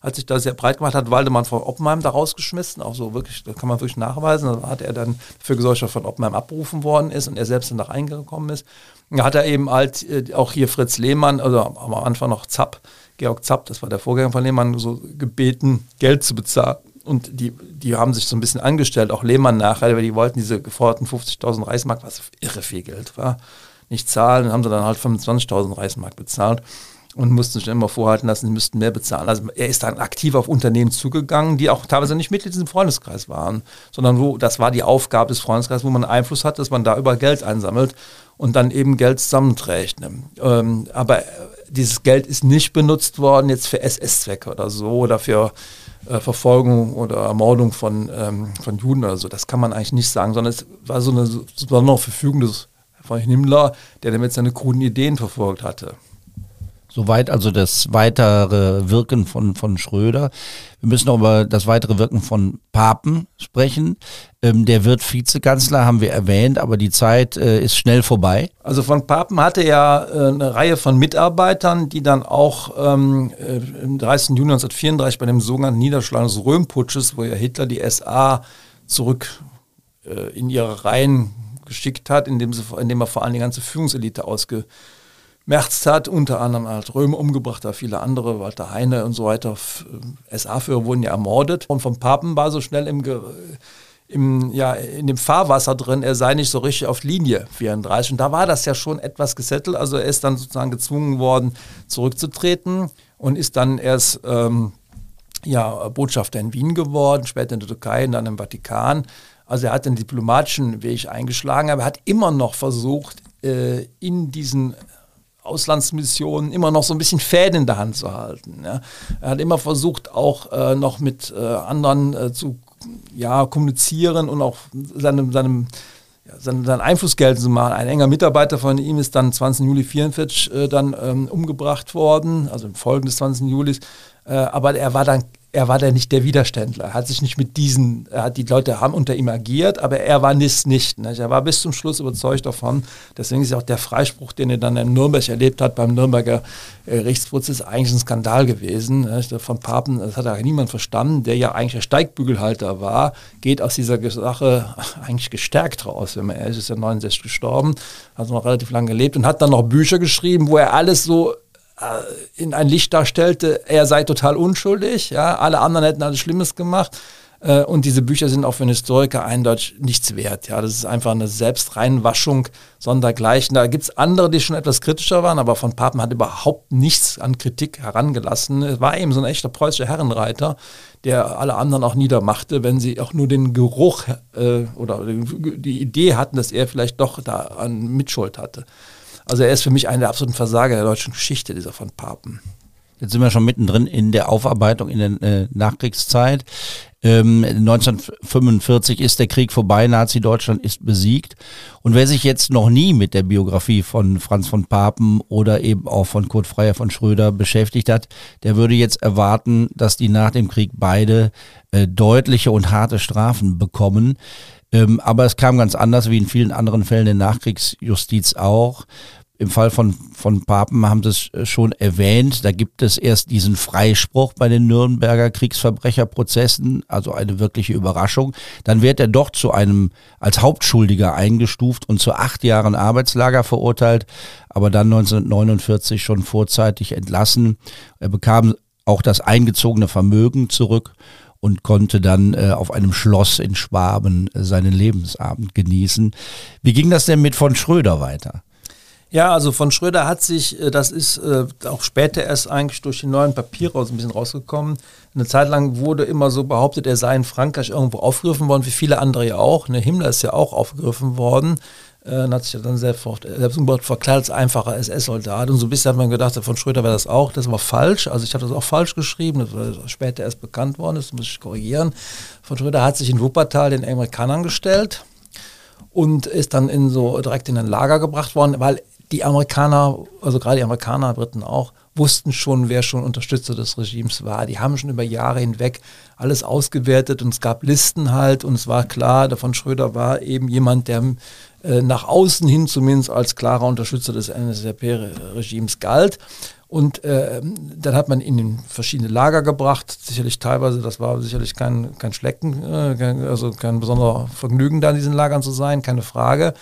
hat sich da sehr breit gemacht, hat Waldemar von Oppenheim da rausgeschmissen, auch so wirklich, da kann man wirklich nachweisen, da hat er dann gesorgt, dass von Oppenheim abberufen worden ist und er selbst dann nach eingekommen ist. Da hat er eben halt auch hier Fritz Lehmann, also am Anfang noch Zapp, Georg Zapp, das war der Vorgänger von Lehmann, so gebeten, Geld zu bezahlen. Und die, die haben sich so ein bisschen angestellt, auch Lehmann nachher, weil die wollten diese geforderten 50.000 Reichsmark, was irre viel Geld war, nicht zahlen. Dann haben sie dann halt 25.000 Reichsmark bezahlt und mussten sich immer vorhalten lassen, sie müssten mehr bezahlen. Also er ist dann aktiv auf Unternehmen zugegangen, die auch teilweise nicht Mitglied in diesem Freundeskreis waren, sondern wo das war die Aufgabe des Freundeskreises, wo man Einfluss hat, dass man da über Geld einsammelt und dann eben Geld zusammenträgt. Ne? Ähm, aber dieses Geld ist nicht benutzt worden jetzt für SS-Zwecke oder so oder für äh, Verfolgung oder Ermordung von, ähm, von Juden oder so. Das kann man eigentlich nicht sagen, sondern es war so eine besondere Verfügung des von Himmler, der damit seine kruden Ideen verfolgt hatte. Soweit also das weitere Wirken von, von Schröder. Wir müssen auch über das weitere Wirken von Papen sprechen. Ähm, der wird Vizekanzler, haben wir erwähnt, aber die Zeit äh, ist schnell vorbei. Also von Papen hatte ja äh, eine Reihe von Mitarbeitern, die dann auch ähm, äh, im 30. Juni 1934 bei dem sogenannten Niederschlag des Röhmputsches, wo ja Hitler die SA zurück äh, in ihre Reihen geschickt hat, indem, sie, indem er vor allem die ganze Führungselite ausge Merz hat, unter anderem halt Römer umgebracht, da viele andere, Walter Heine und so weiter, äh, SA-Führer wurden ja ermordet. Und vom Papen war so schnell im, im, ja, in dem Fahrwasser drin, er sei nicht so richtig auf Linie 34. Und da war das ja schon etwas gesettelt. Also er ist dann sozusagen gezwungen worden, zurückzutreten und ist dann erst ähm, ja, Botschafter in Wien geworden, später in der Türkei und dann im Vatikan. Also er hat den diplomatischen Weg eingeschlagen, aber er hat immer noch versucht, äh, in diesen Auslandsmissionen immer noch so ein bisschen Fäden in der Hand zu halten. Ja. Er hat immer versucht, auch äh, noch mit äh, anderen äh, zu ja, kommunizieren und auch seinem, seinem seinen, seinen Einfluss geltend zu machen. Ein enger Mitarbeiter von ihm ist dann 20. Juli 1944 äh, dann ähm, umgebracht worden, also im Folgen des 20. Julis. Äh, aber er war dann er war da nicht der Widerständler. Er hat sich nicht mit diesen, hat, die Leute haben unter ihm agiert, aber er war nicht. nicht. Er war bis zum Schluss überzeugt davon. Deswegen ist auch der Freispruch, den er dann in Nürnberg erlebt hat, beim Nürnberger äh, eigentlich ein Skandal gewesen. Nicht? Von Papen, das hat ja niemand verstanden, der ja eigentlich der Steigbügelhalter war, geht aus dieser Sache eigentlich gestärkt raus. Wenn man ehrlich ist, er 69 gestorben, hat noch relativ lange gelebt und hat dann noch Bücher geschrieben, wo er alles so in ein Licht darstellte, er sei total unschuldig, ja, alle anderen hätten alles Schlimmes gemacht. Äh, und diese Bücher sind auch für einen Historiker eindeutig nichts wert. Ja, das ist einfach eine Selbstreinwaschung sondergleichen. Da gibt es andere, die schon etwas kritischer waren, aber von Papen hat überhaupt nichts an Kritik herangelassen. Es war eben so ein echter preußischer Herrenreiter, der alle anderen auch niedermachte, wenn sie auch nur den Geruch äh, oder die Idee hatten, dass er vielleicht doch da an Mitschuld hatte. Also er ist für mich einer der absoluten Versager der deutschen Geschichte, dieser von Papen. Jetzt sind wir schon mittendrin in der Aufarbeitung in der äh, Nachkriegszeit. Ähm, 1945 ist der Krieg vorbei, Nazi-Deutschland ist besiegt. Und wer sich jetzt noch nie mit der Biografie von Franz von Papen oder eben auch von Kurt Freier von Schröder beschäftigt hat, der würde jetzt erwarten, dass die nach dem Krieg beide äh, deutliche und harte Strafen bekommen. Ähm, aber es kam ganz anders, wie in vielen anderen Fällen der Nachkriegsjustiz auch. Im Fall von, von Papen haben Sie es äh, schon erwähnt, da gibt es erst diesen Freispruch bei den Nürnberger Kriegsverbrecherprozessen, also eine wirkliche Überraschung. Dann wird er doch zu einem als Hauptschuldiger eingestuft und zu acht Jahren Arbeitslager verurteilt, aber dann 1949 schon vorzeitig entlassen. Er bekam auch das eingezogene Vermögen zurück und konnte dann äh, auf einem Schloss in Schwaben äh, seinen Lebensabend genießen. Wie ging das denn mit von Schröder weiter? Ja, also von Schröder hat sich, äh, das ist äh, auch später erst eigentlich durch die neuen Papiere ein bisschen rausgekommen. Eine Zeit lang wurde immer so behauptet, er sei in Frankreich irgendwo aufgegriffen worden, wie viele andere ja auch. Ne, Himmler ist ja auch aufgegriffen worden. Äh, hat sich ja dann selbst, selbst verkleidet als einfacher SS-Soldat. Und so ein bisschen hat man gedacht, von Schröder wäre das auch. Das war falsch. Also ich habe das auch falsch geschrieben. Das war später erst bekannt worden. Das muss ich korrigieren. Von Schröder hat sich in Wuppertal den Amerikanern gestellt und ist dann in so direkt in ein Lager gebracht worden, weil die Amerikaner, also gerade die Amerikaner, Briten auch, wussten schon, wer schon Unterstützer des Regimes war. Die haben schon über Jahre hinweg alles ausgewertet und es gab Listen halt und es war klar, der von Schröder war eben jemand, der äh, nach außen hin zumindest als klarer Unterstützer des NSDAP-Regimes galt. Und äh, dann hat man ihn in verschiedene Lager gebracht, sicherlich teilweise, das war sicherlich kein, kein Schlecken, äh, also kein besonderer Vergnügen, da in diesen Lagern zu sein, keine Frage.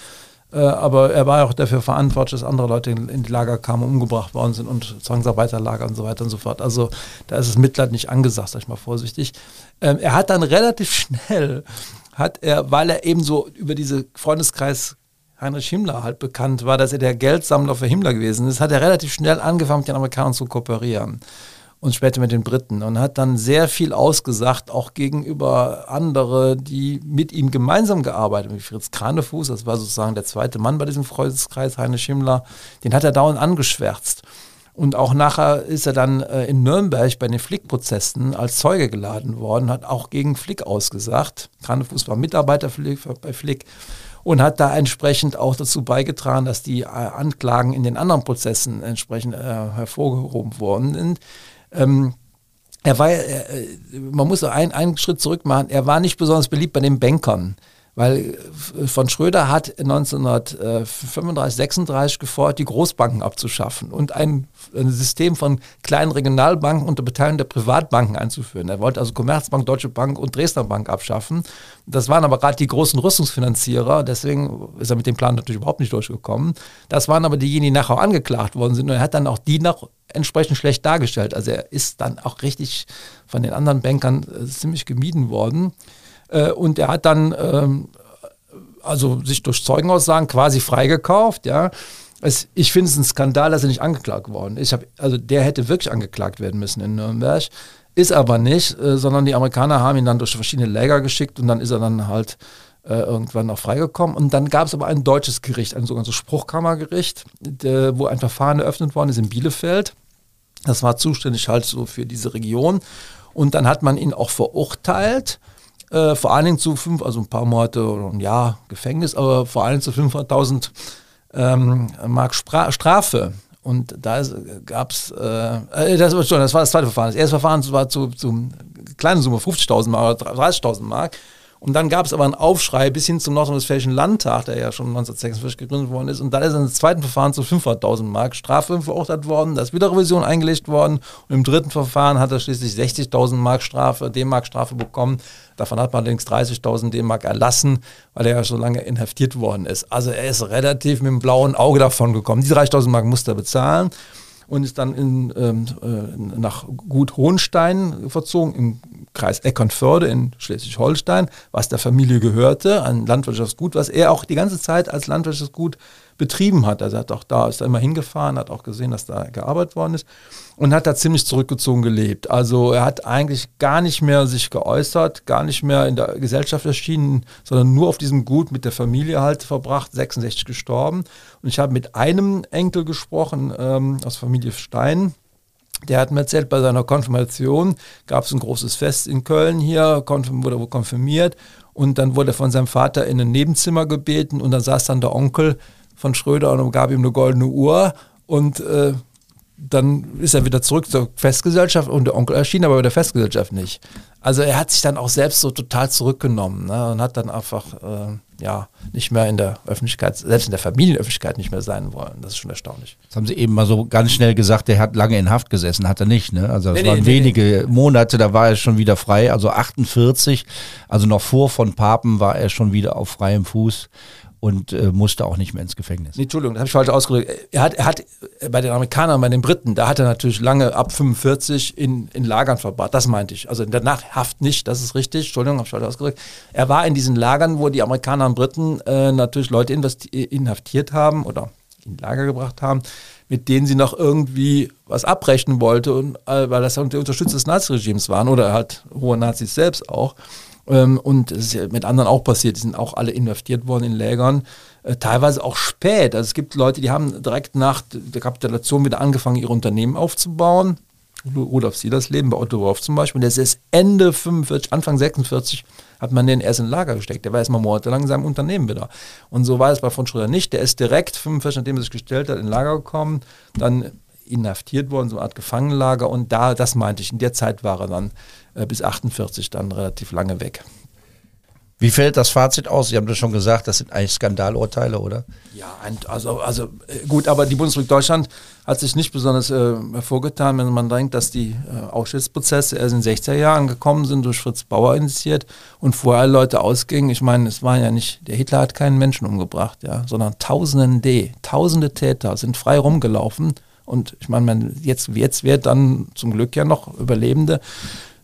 Äh, aber er war auch dafür verantwortlich, dass andere Leute in, die Lager kamen, umgebracht worden sind und Zwangsarbeiterlager und so weiter und so fort. Also da ist das Mitleid nicht angesagt, sag ich mal vorsichtig. Ähm, er hat dann relativ schnell, hat er, weil er eben so über diese Freundeskreis Heinrich Himmler halt bekannt war, dass er der Geldsammler für Himmler gewesen ist, hat er relativ schnell angefangen, mit den Amerikanern zu kooperieren und später mit den Briten und hat dann sehr viel ausgesagt, auch gegenüber andere, die mit ihm gemeinsam gearbeitet haben, wie Fritz Kranefuß, das war sozusagen der zweite Mann bei diesem Freundeskreis, Heinrich Himmler, den hat er dauernd angeschwärzt. Und auch nachher ist er dann äh, in Nürnberg bei den Flick-Prozessen als Zeuge geladen worden, hat auch gegen Flick ausgesagt. Kranefuß war Mitarbeiter bei Flick und hat da entsprechend auch dazu beigetragen, dass die äh, Anklagen in den anderen Prozessen entsprechend äh, hervorgehoben worden sind. Ähm, er war, äh, man muss einen, einen Schritt zurück machen, er war nicht besonders beliebt bei den Bankern. Weil äh, von Schröder hat 1935, 36 gefordert, die Großbanken abzuschaffen und ein, ein, System von kleinen Regionalbanken unter Beteiligung der Privatbanken einzuführen. Er wollte also Commerzbank, Deutsche Bank und Dresdner Bank abschaffen. Das waren aber gerade die großen Rüstungsfinanzierer, deswegen ist er mit dem Plan natürlich überhaupt nicht durchgekommen. Das waren aber diejenigen, die nachher angeklagt worden sind und er hat dann auch die noch entsprechend schlecht dargestellt. Also er ist dann auch richtig von den anderen Bankern äh, ziemlich gemieden worden. Äh, und er hat dann ähm, also sich durch Zeugenaussagen quasi freigekauft, ja. Es, ich finde es ein Skandal, dass er nicht angeklagt worden ist. Also der hätte wirklich angeklagt werden müssen in Nürnberg. Ist aber nicht, äh, sondern die Amerikaner haben ihn dann durch verschiedene Läger geschickt und dann ist er dann halt äh, irgendwann auch freigekommen. Und dann gab es aber ein deutsches Gericht, ein sogenanntes Spruchkammergericht, der, wo ein Verfahren eröffnet worden ist in Bielefeld. Das war zuständig halt so für diese Region. Und dann hat man ihn auch verurteilt äh, vor allen Dingen zu fünf, also ein paar Monate oder ein Jahr Gefängnis, aber vor allen Dingen zu 500.000 ähm, Mark Spra Strafe. Und da gab es, äh, äh, das, das war das zweite Verfahren. Das erste Verfahren war zu, zu kleinen Summe, 50.000 Mark oder 30.000 Mark. Und dann gab es aber einen Aufschrei bis hin zum Nordrhein-Westfälischen Landtag, der ja schon 1946 gegründet worden ist. Und dann ist in im zweiten Verfahren zu 500.000 Mark Strafe verurteilt worden. Da ist wieder Revision eingelegt worden. Und im dritten Verfahren hat er schließlich 60.000 Mark Strafe, D-Mark Strafe bekommen. Davon hat man allerdings 30.000 D-Mark erlassen, weil er ja so lange inhaftiert worden ist. Also er ist relativ mit dem blauen Auge davon gekommen. Die 30.000 Mark musste er bezahlen. Und ist dann in, ähm, äh, nach Gut Hohenstein verzogen, im Kreis Eckernförde in Schleswig-Holstein, was der Familie gehörte, ein Landwirtschaftsgut, was er auch die ganze Zeit als Landwirtschaftsgut betrieben hat. Also er hat auch da, ist da immer hingefahren, hat auch gesehen, dass da gearbeitet worden ist und hat da ziemlich zurückgezogen gelebt. Also er hat eigentlich gar nicht mehr sich geäußert, gar nicht mehr in der Gesellschaft erschienen, sondern nur auf diesem Gut mit der Familie halt verbracht, 66 gestorben. Und ich habe mit einem Enkel gesprochen ähm, aus Familie Stein. Der hat mir erzählt, bei seiner Konfirmation gab es ein großes Fest in Köln hier, wurde konfirmiert und dann wurde er von seinem Vater in ein Nebenzimmer gebeten und dann saß dann der Onkel von Schröder und gab ihm eine goldene Uhr und äh, dann ist er wieder zurück zur Festgesellschaft und der Onkel erschien aber bei der Festgesellschaft nicht. Also er hat sich dann auch selbst so total zurückgenommen ne, und hat dann einfach äh, ja nicht mehr in der Öffentlichkeit, selbst in der Familienöffentlichkeit nicht mehr sein wollen. Das ist schon erstaunlich. Das haben Sie eben mal so ganz schnell gesagt, der hat lange in Haft gesessen, hat er nicht. Ne? Also das nee, waren nee, wenige nee. Monate, da war er schon wieder frei. Also 48, also noch vor von Papen war er schon wieder auf freiem Fuß und äh, musste auch nicht mehr ins Gefängnis. Nee, Entschuldigung, das habe ich falsch ausgedrückt. Er hat, er hat bei den Amerikanern, bei den Briten, da hat er natürlich lange ab 45 in, in Lagern verbracht. Das meinte ich. Also danach Haft nicht, das ist richtig. Entschuldigung, habe ich falsch ausgedrückt. Er war in diesen Lagern, wo die Amerikaner und Briten äh, natürlich Leute inhaftiert haben oder in Lager gebracht haben, mit denen sie noch irgendwie was abrechnen wollte, und, äh, weil das die Unterstützer des Naziregimes waren oder halt hohe Nazis selbst auch. Ähm, und es ist ja mit anderen auch passiert, die sind auch alle inhaftiert worden in Lägern, äh, teilweise auch spät. Also es gibt Leute, die haben direkt nach der Kapitulation wieder angefangen, ihre Unternehmen aufzubauen. Rudolf Leben bei Otto Wolf zum Beispiel. Der ist Ende 45, Anfang 46 hat man den erst in Lager gesteckt. Der war erst mal monatelang in seinem Unternehmen wieder. Und so war es bei von Schröder nicht. Der ist direkt 45, nachdem er sich gestellt hat, in Lager gekommen, dann inhaftiert worden, so eine Art Gefangenenlager. Und da, das meinte ich, in der Zeit war er dann äh, bis 48 dann relativ lange weg. Wie fällt das Fazit aus? Sie haben das schon gesagt, das sind eigentlich Skandalurteile, oder? Ja, also, also äh, gut, aber die Bundesrepublik Deutschland hat sich nicht besonders äh, hervorgetan, wenn man denkt, dass die äh, Auschwitz-Prozesse erst in den 60er Jahren gekommen sind, durch Fritz Bauer initiiert und vorher Leute ausgingen. Ich meine, es war ja nicht, der Hitler hat keinen Menschen umgebracht, ja, sondern Tausende, Tausende Täter sind frei rumgelaufen. Und ich meine, jetzt, jetzt wird dann zum Glück ja noch Überlebende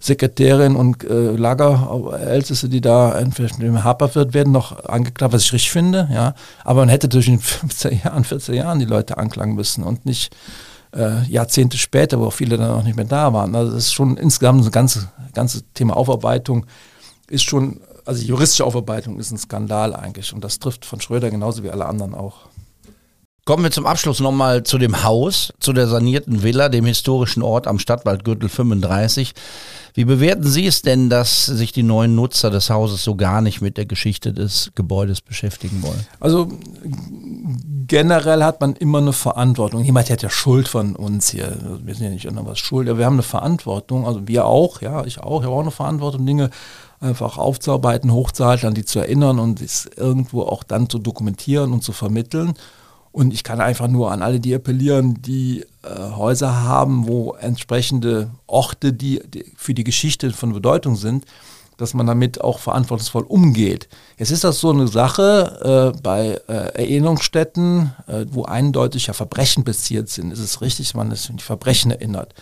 Sekretärin und äh, Lagerälteste, die da im Haper wird, werden noch angeklagt, was ich richtig finde, ja. Aber man hätte durch in 15 Jahren, 14 Jahren die Leute anklagen müssen und nicht äh, Jahrzehnte später, wo viele dann auch nicht mehr da waren. Also das ist schon insgesamt ein ganze, ganze Thema Aufarbeitung ist schon, also juristische Aufarbeitung ist ein Skandal eigentlich und das trifft von Schröder genauso wie alle anderen auch. Kommen wir zum Abschluss nochmal zu dem Haus, zu der sanierten Villa, dem historischen Ort am Stadtwaldgürtel 35. Wie bewerten Sie es denn, dass sich die neuen Nutzer des Hauses so gar nicht mit der Geschichte des Gebäudes beschäftigen wollen? Also generell hat man immer eine Verantwortung. Jemand hat ja Schuld von uns hier. Wir sind ja nicht irgendwas schuld, aber wir haben eine Verantwortung. Also wir auch, ja, ich auch. Ich habe auch eine Verantwortung, Dinge einfach aufzuarbeiten, hochzuhalten, an die zu erinnern und es irgendwo auch dann zu dokumentieren und zu vermitteln. Und ich kann einfach nur an alle die appellieren, die äh, Häuser haben, wo entsprechende Orte, die, die, für die Geschichte von Bedeutung sind, dass man damit auch verantwortungsvoll umgeht. Jetzt ist das so eine Sache äh, bei äh, Erinnerungsstätten, äh, wo eindeutig ja Verbrechen passiert sind. Ist es richtig, man ist an die Verbrechen erinnert.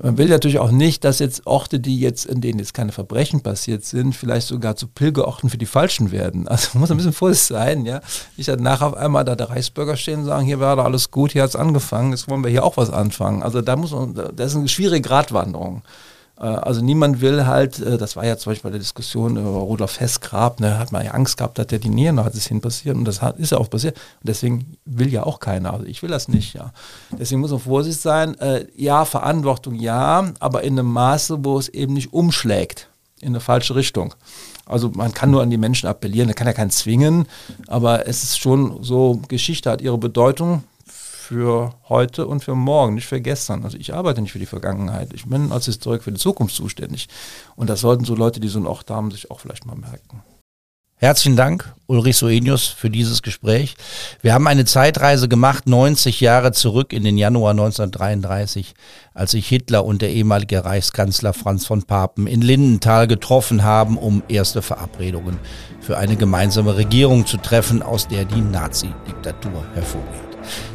Man will natürlich auch nicht, dass jetzt Orte, die jetzt, in denen jetzt keine Verbrechen passiert sind, vielleicht sogar zu Pilgerorten für die Falschen werden. Also man muss ein bisschen vorsichtig sein, ja. Nicht nachher auf einmal da der Reichsbürger stehen und sagen, hier war da alles gut, hier hat es angefangen, jetzt wollen wir hier auch was anfangen. Also da muss man, das ist eine schwierige Gratwanderung. Äh, also niemand will halt, äh, das war ja zum Beispiel bei der Diskussion über Rudolf Hess-Grab, ne, hat man ja Angst gehabt, dass der die Nieren, da hat es hin passiert und das hat, ist ja auch passiert. Und deswegen will ja auch keiner, also ich will das nicht, ja. Deswegen muss man vorsichtig sein, äh, ja, Verantwortung ja, aber in einem Maße, wo es eben nicht umschlägt in eine falsche Richtung. Also man kann nur an die Menschen appellieren, da kann ja keinen zwingen, aber es ist schon so, Geschichte hat ihre Bedeutung, für heute und für morgen, nicht für gestern. Also ich arbeite nicht für die Vergangenheit. Ich bin als Historiker für die Zukunft zuständig. Und das sollten so Leute, die so ein Ort haben, sich auch vielleicht mal merken. Herzlichen Dank, Ulrich Soenius, für dieses Gespräch. Wir haben eine Zeitreise gemacht, 90 Jahre zurück in den Januar 1933, als sich Hitler und der ehemalige Reichskanzler Franz von Papen in Lindenthal getroffen haben, um erste Verabredungen für eine gemeinsame Regierung zu treffen, aus der die Nazi-Diktatur hervorgeht.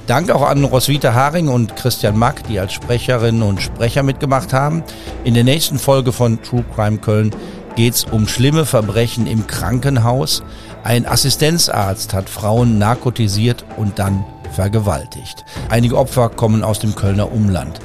Dank auch an Roswitha Haring und Christian Mack, die als Sprecherinnen und Sprecher mitgemacht haben. In der nächsten Folge von True Crime Köln geht es um schlimme Verbrechen im Krankenhaus. Ein Assistenzarzt hat Frauen narkotisiert und dann vergewaltigt. Einige Opfer kommen aus dem Kölner Umland.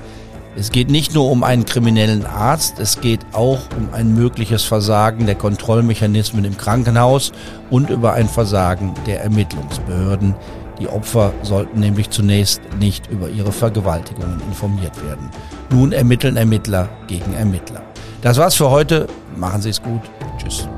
Es geht nicht nur um einen kriminellen Arzt, es geht auch um ein mögliches Versagen der Kontrollmechanismen im Krankenhaus und über ein Versagen der Ermittlungsbehörden. Die Opfer sollten nämlich zunächst nicht über ihre Vergewaltigungen informiert werden. Nun ermitteln Ermittler gegen Ermittler. Das war's für heute. Machen Sie es gut. Tschüss.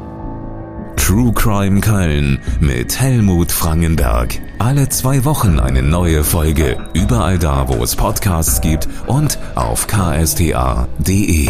True Crime Köln mit Helmut Frangenberg. Alle zwei Wochen eine neue Folge. Überall da, wo es Podcasts gibt und auf ksta.de.